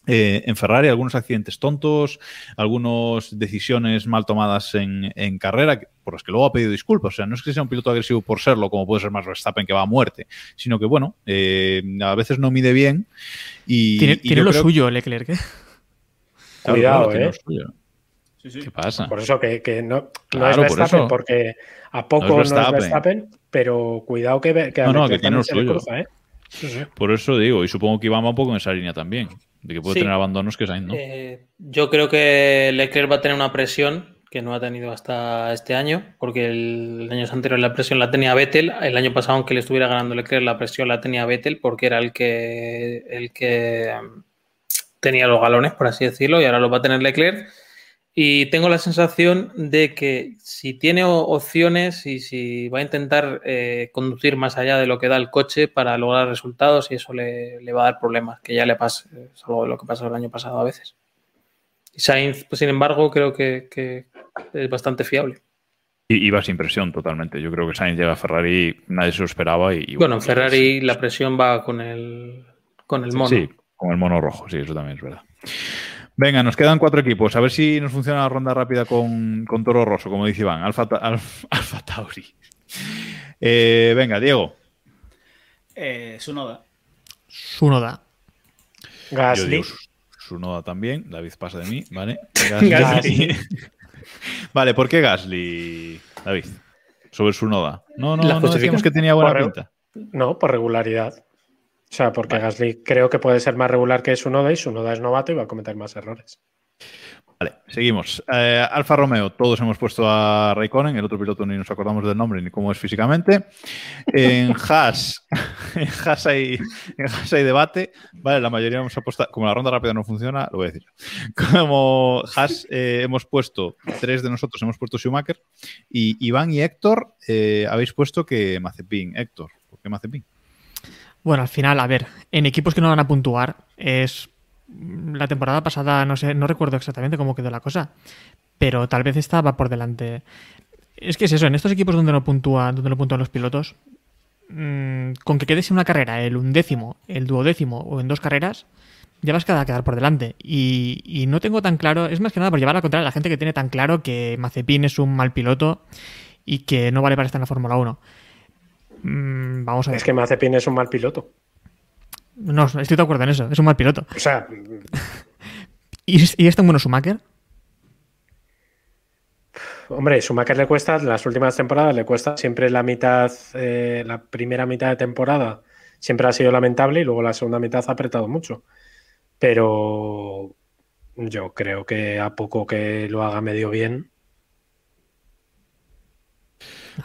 Eh, en Ferrari, algunos accidentes tontos, algunas decisiones mal tomadas en, en carrera, por las que luego ha pedido disculpas. O sea, no es que sea un piloto agresivo por serlo, como puede ser más Verstappen que va a muerte, sino que, bueno, eh, a veces no mide bien. Y, tiene y tiene yo lo creo- suyo, Leclerc. ¿eh? Claro, Cuidado, claro, ¿eh? lo suyo. Sí, sí. ¿Qué pasa? Por eso que, que no, no Claro, es Verstappen, porque a poco No no es Verstappen. Pero cuidado que, que a No, que tiene lo suyo. cruza, ¿eh? Sí, sí. Por eso digo, y supongo que Iván va un poco en esa línea también, de que puede Sí. tener abandonos que Sainz, ¿no? Eh, yo creo que Leclerc va a tener una presión que no ha tenido hasta este año, porque el, el año anterior la presión la tenía Vettel. El año pasado, aunque le estuviera ganando Leclerc, la presión la tenía Vettel porque era el que, el que mm, tenía los galones, por así decirlo, y ahora lo va a tener Leclerc. Y tengo la sensación de que si tiene opciones y si va a intentar eh, conducir más allá de lo que da el coche para lograr resultados y eso le, le va a dar problemas, que ya le pasa, es algo de lo que pasó el año pasado a veces. Y Sainz, pues sin embargo, creo que, que es bastante fiable. Y iba sin presión totalmente. Yo creo que Sainz llega a Ferrari, nadie se lo esperaba. Y, y Bueno, en Ferrari la presión va con el, con el mono. Sí, con el mono rojo, sí, eso también es verdad. Venga, nos quedan cuatro equipos. A ver si nos funciona la ronda rápida con, con Toro Rosso, como dice Iván. Alfa, Ta- Alfa, Alfa Tauri. Eh, venga, Diego. Eh, Sunoda. Sunoda. Gasly. digo su, su noda también. David pasa de mí, ¿vale? Gasly. vale, ¿por qué Gasly, David? Sobre su noda. No, no, La no decíamos que tenía buena pinta. No, por regularidad. O sea, porque Vale. Gasly creo que puede ser más regular que Sunoda y Sunoda es novato y va a cometer más errores. Vale, seguimos. Eh, Alfa Romeo, todos hemos puesto a Raikkonen, el otro piloto ni nos acordamos del nombre ni cómo es físicamente. En Haas, en Haas hay, en Haas hay debate. Vale, la mayoría hemos apostado, como la ronda rápida no funciona, lo voy a decir. Como Haas eh, hemos puesto, tres de nosotros hemos puesto Schumacher y Iván y Héctor eh, habéis puesto que Mazepin. Héctor, ¿por qué Mazepin? Bueno, al final, a ver, en equipos que no van a puntuar, es. La temporada pasada, no sé, no recuerdo exactamente cómo quedó la cosa, pero tal vez estaba por delante. Es que es eso, en estos equipos donde no puntúa, donde no puntúan los pilotos, mm, con que quedes en una carrera el undécimo, el duodécimo o en dos carreras, ya vas a quedar por delante. Y, no tengo tan claro, es más que nada por llevar a la contraria a la gente que tiene tan claro que Mazepin es un mal piloto y que no vale para estar en la Fórmula 1. Mm, vamos a ver. Es que Mazepin es un mal piloto. No, estoy de acuerdo en eso. Es un mal piloto. O sea, ¿Y es, y es tan bueno Schumacher? hombre, Schumacher le cuesta, las últimas temporadas le cuesta siempre la mitad, eh, la primera mitad de temporada siempre ha sido lamentable y luego la segunda mitad ha apretado mucho. Pero yo creo que a poco que lo haga medio bien,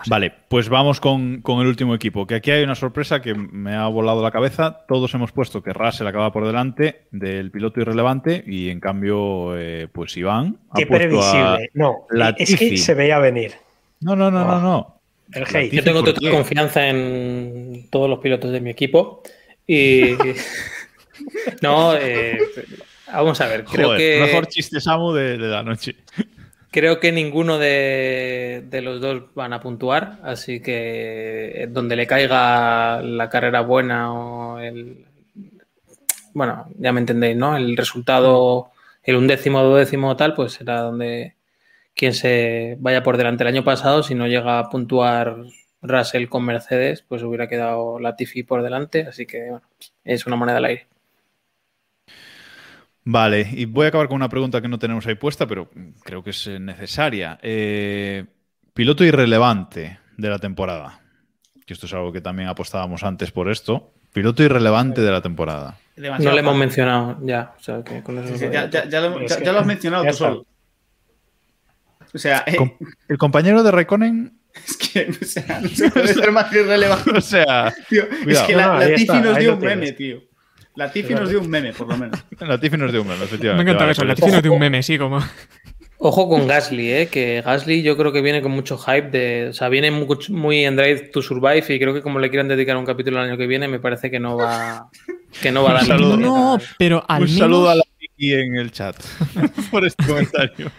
Vale, pues vamos con, con el último equipo, que aquí hay una sorpresa que me ha volado la cabeza. Todos hemos puesto que Russell acaba por delante del piloto irrelevante y en cambio, eh, pues Iván ha qué puesto previsible. No, Latifi. es que se veía venir. No, no, no, no, Oh. no. El hate. Yo tengo ¿por total confianza en todos los pilotos de mi equipo. Y. no, eh, vamos a ver, creo Joder, que. Mejor chiste Samu de, de la noche. Creo que ninguno de, los dos van a puntuar, así que eh, donde le caiga la carrera buena o el... bueno, ya me entendéis, ¿no? El resultado, el undécimo, duodécimo tal, pues será donde quien se vaya por delante el año pasado, si no llega a puntuar Russell con Mercedes, pues hubiera quedado Latifi por delante, así que bueno, es una moneda al aire. Vale, y voy a acabar con una pregunta que no tenemos ahí puesta, pero creo que es eh, necesaria. Eh, piloto irrelevante de la temporada. Que esto es algo que también apostábamos antes por esto. Piloto irrelevante de la temporada. no le hemos mencionado ya. O sea, que con eso Sí, sí, ya, ya- ya lo, ya- ya lo has mencionado tú solo. O sea, eh, El compañero de Raikkonen, es que o sea, no se puede ser más irrelevante. o sea, tío. Es que la, no, Latifi nos dio un meme, tío. Latifi nos dio un meme, por lo menos. Latifi nos dio un meme, Me efectivamente. encanta Vale, eso. pues- La tiene de un meme, sí, como. Ojo con Gasly, ¿eh? que Gasly yo creo que viene con mucho hype, de, o sea, viene muy, muy en Drive to Survive y creo que como le quieran dedicar un capítulo el año que viene, me parece que no va, que no va a dar Un saludo. No, pero al Un menos. saludo a la Vicky en el chat por este comentario.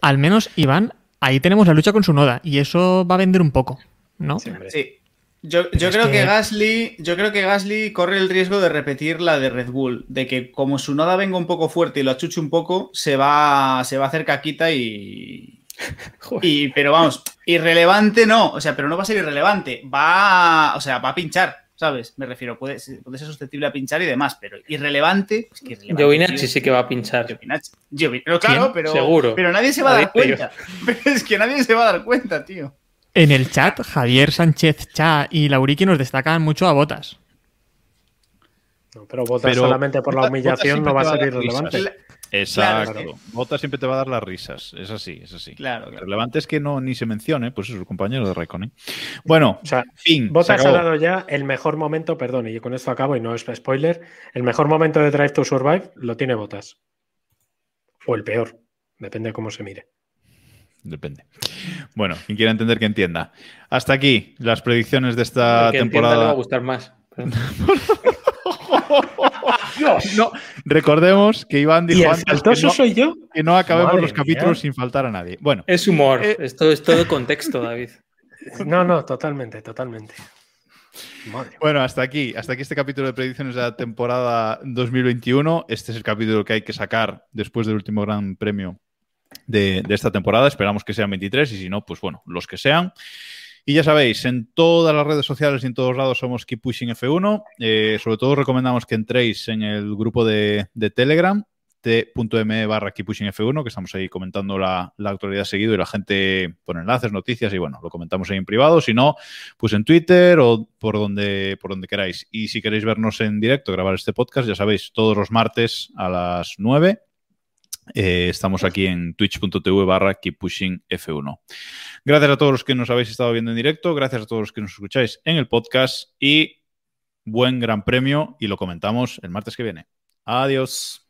Al menos, Iván, ahí tenemos la lucha con su noda. Y eso va a vender un poco, ¿no? Sí. Sí. Yo, creo que... que- Gasly, yo creo que Gasly corre el riesgo de repetir la de Red Bull, de que como su noda venga un poco fuerte y lo achuche un poco, se va, se va a hacer caquita y, y pero vamos, irrelevante no, o sea, pero no va a ser irrelevante, va, o sea, va a pinchar, ¿sabes? Me refiero, puede, puede ser susceptible a pinchar y demás, pero irrelevante, es que irrelevante, sí que va a pinchar. Giovinazzi. Giovi- pero claro, ¿Quién? pero, Seguro. pero nadie se va a dar cuenta. Pero es que nadie se va a dar cuenta, tío. En el chat, Javier Sánchez Cha y Lauriki nos destacan mucho a botas. No, pero Pero solamente por la humillación no va a ser irrelevante. risas. Exacto. Claro. Bota siempre te va a dar las risas. Es así, es así. Claro, claro. Relevante es que no ni se mencione, pues es su compañero de Raikkonen. Bueno, O sea, fin. se Bottas ha dado ya el mejor momento, perdón, y con esto acabo y no es spoiler, el mejor momento de Drive to Survive lo tiene Bottas. O el peor, depende de cómo se mire. Depende. Bueno, quien quiera entender que entienda. Hasta aquí las predicciones de esta que entienda le va a temporada. gustar más. No, recordemos que Iván Y dijo el antes que no, soy yo. que no acabemos Madre los capítulos mía. sin faltar a nadie. Bueno, Es humor, Eh, esto es todo contexto, David. No, no, totalmente, totalmente. Madre. Bueno, hasta aquí, hasta aquí este capítulo de predicciones de la temporada 2021. Este es el capítulo que hay que sacar después del último gran premio de, esta temporada. Esperamos que sean 23 y si no, pues bueno, los que sean. Y ya sabéis, en todas las redes sociales y en todos lados somos Keep Pushing F1. Eh, sobre todo recomendamos que entréis en el grupo de, de Telegram, t.me barra Keep Pushing F1, que estamos ahí comentando la, la actualidad seguido y la gente pone enlaces, noticias y bueno, lo comentamos ahí en privado. Si no, pues en Twitter o por donde, por donde queráis. Y si queréis vernos en directo, grabar este podcast, ya sabéis, todos los martes a las 9. Eh, estamos aquí en twitch.tv barra Keep Pushing F1. Gracias a todos los que nos habéis estado viendo en directo, gracias a todos los que nos escucháis en el podcast y buen gran premio y lo comentamos el martes que viene. Adiós.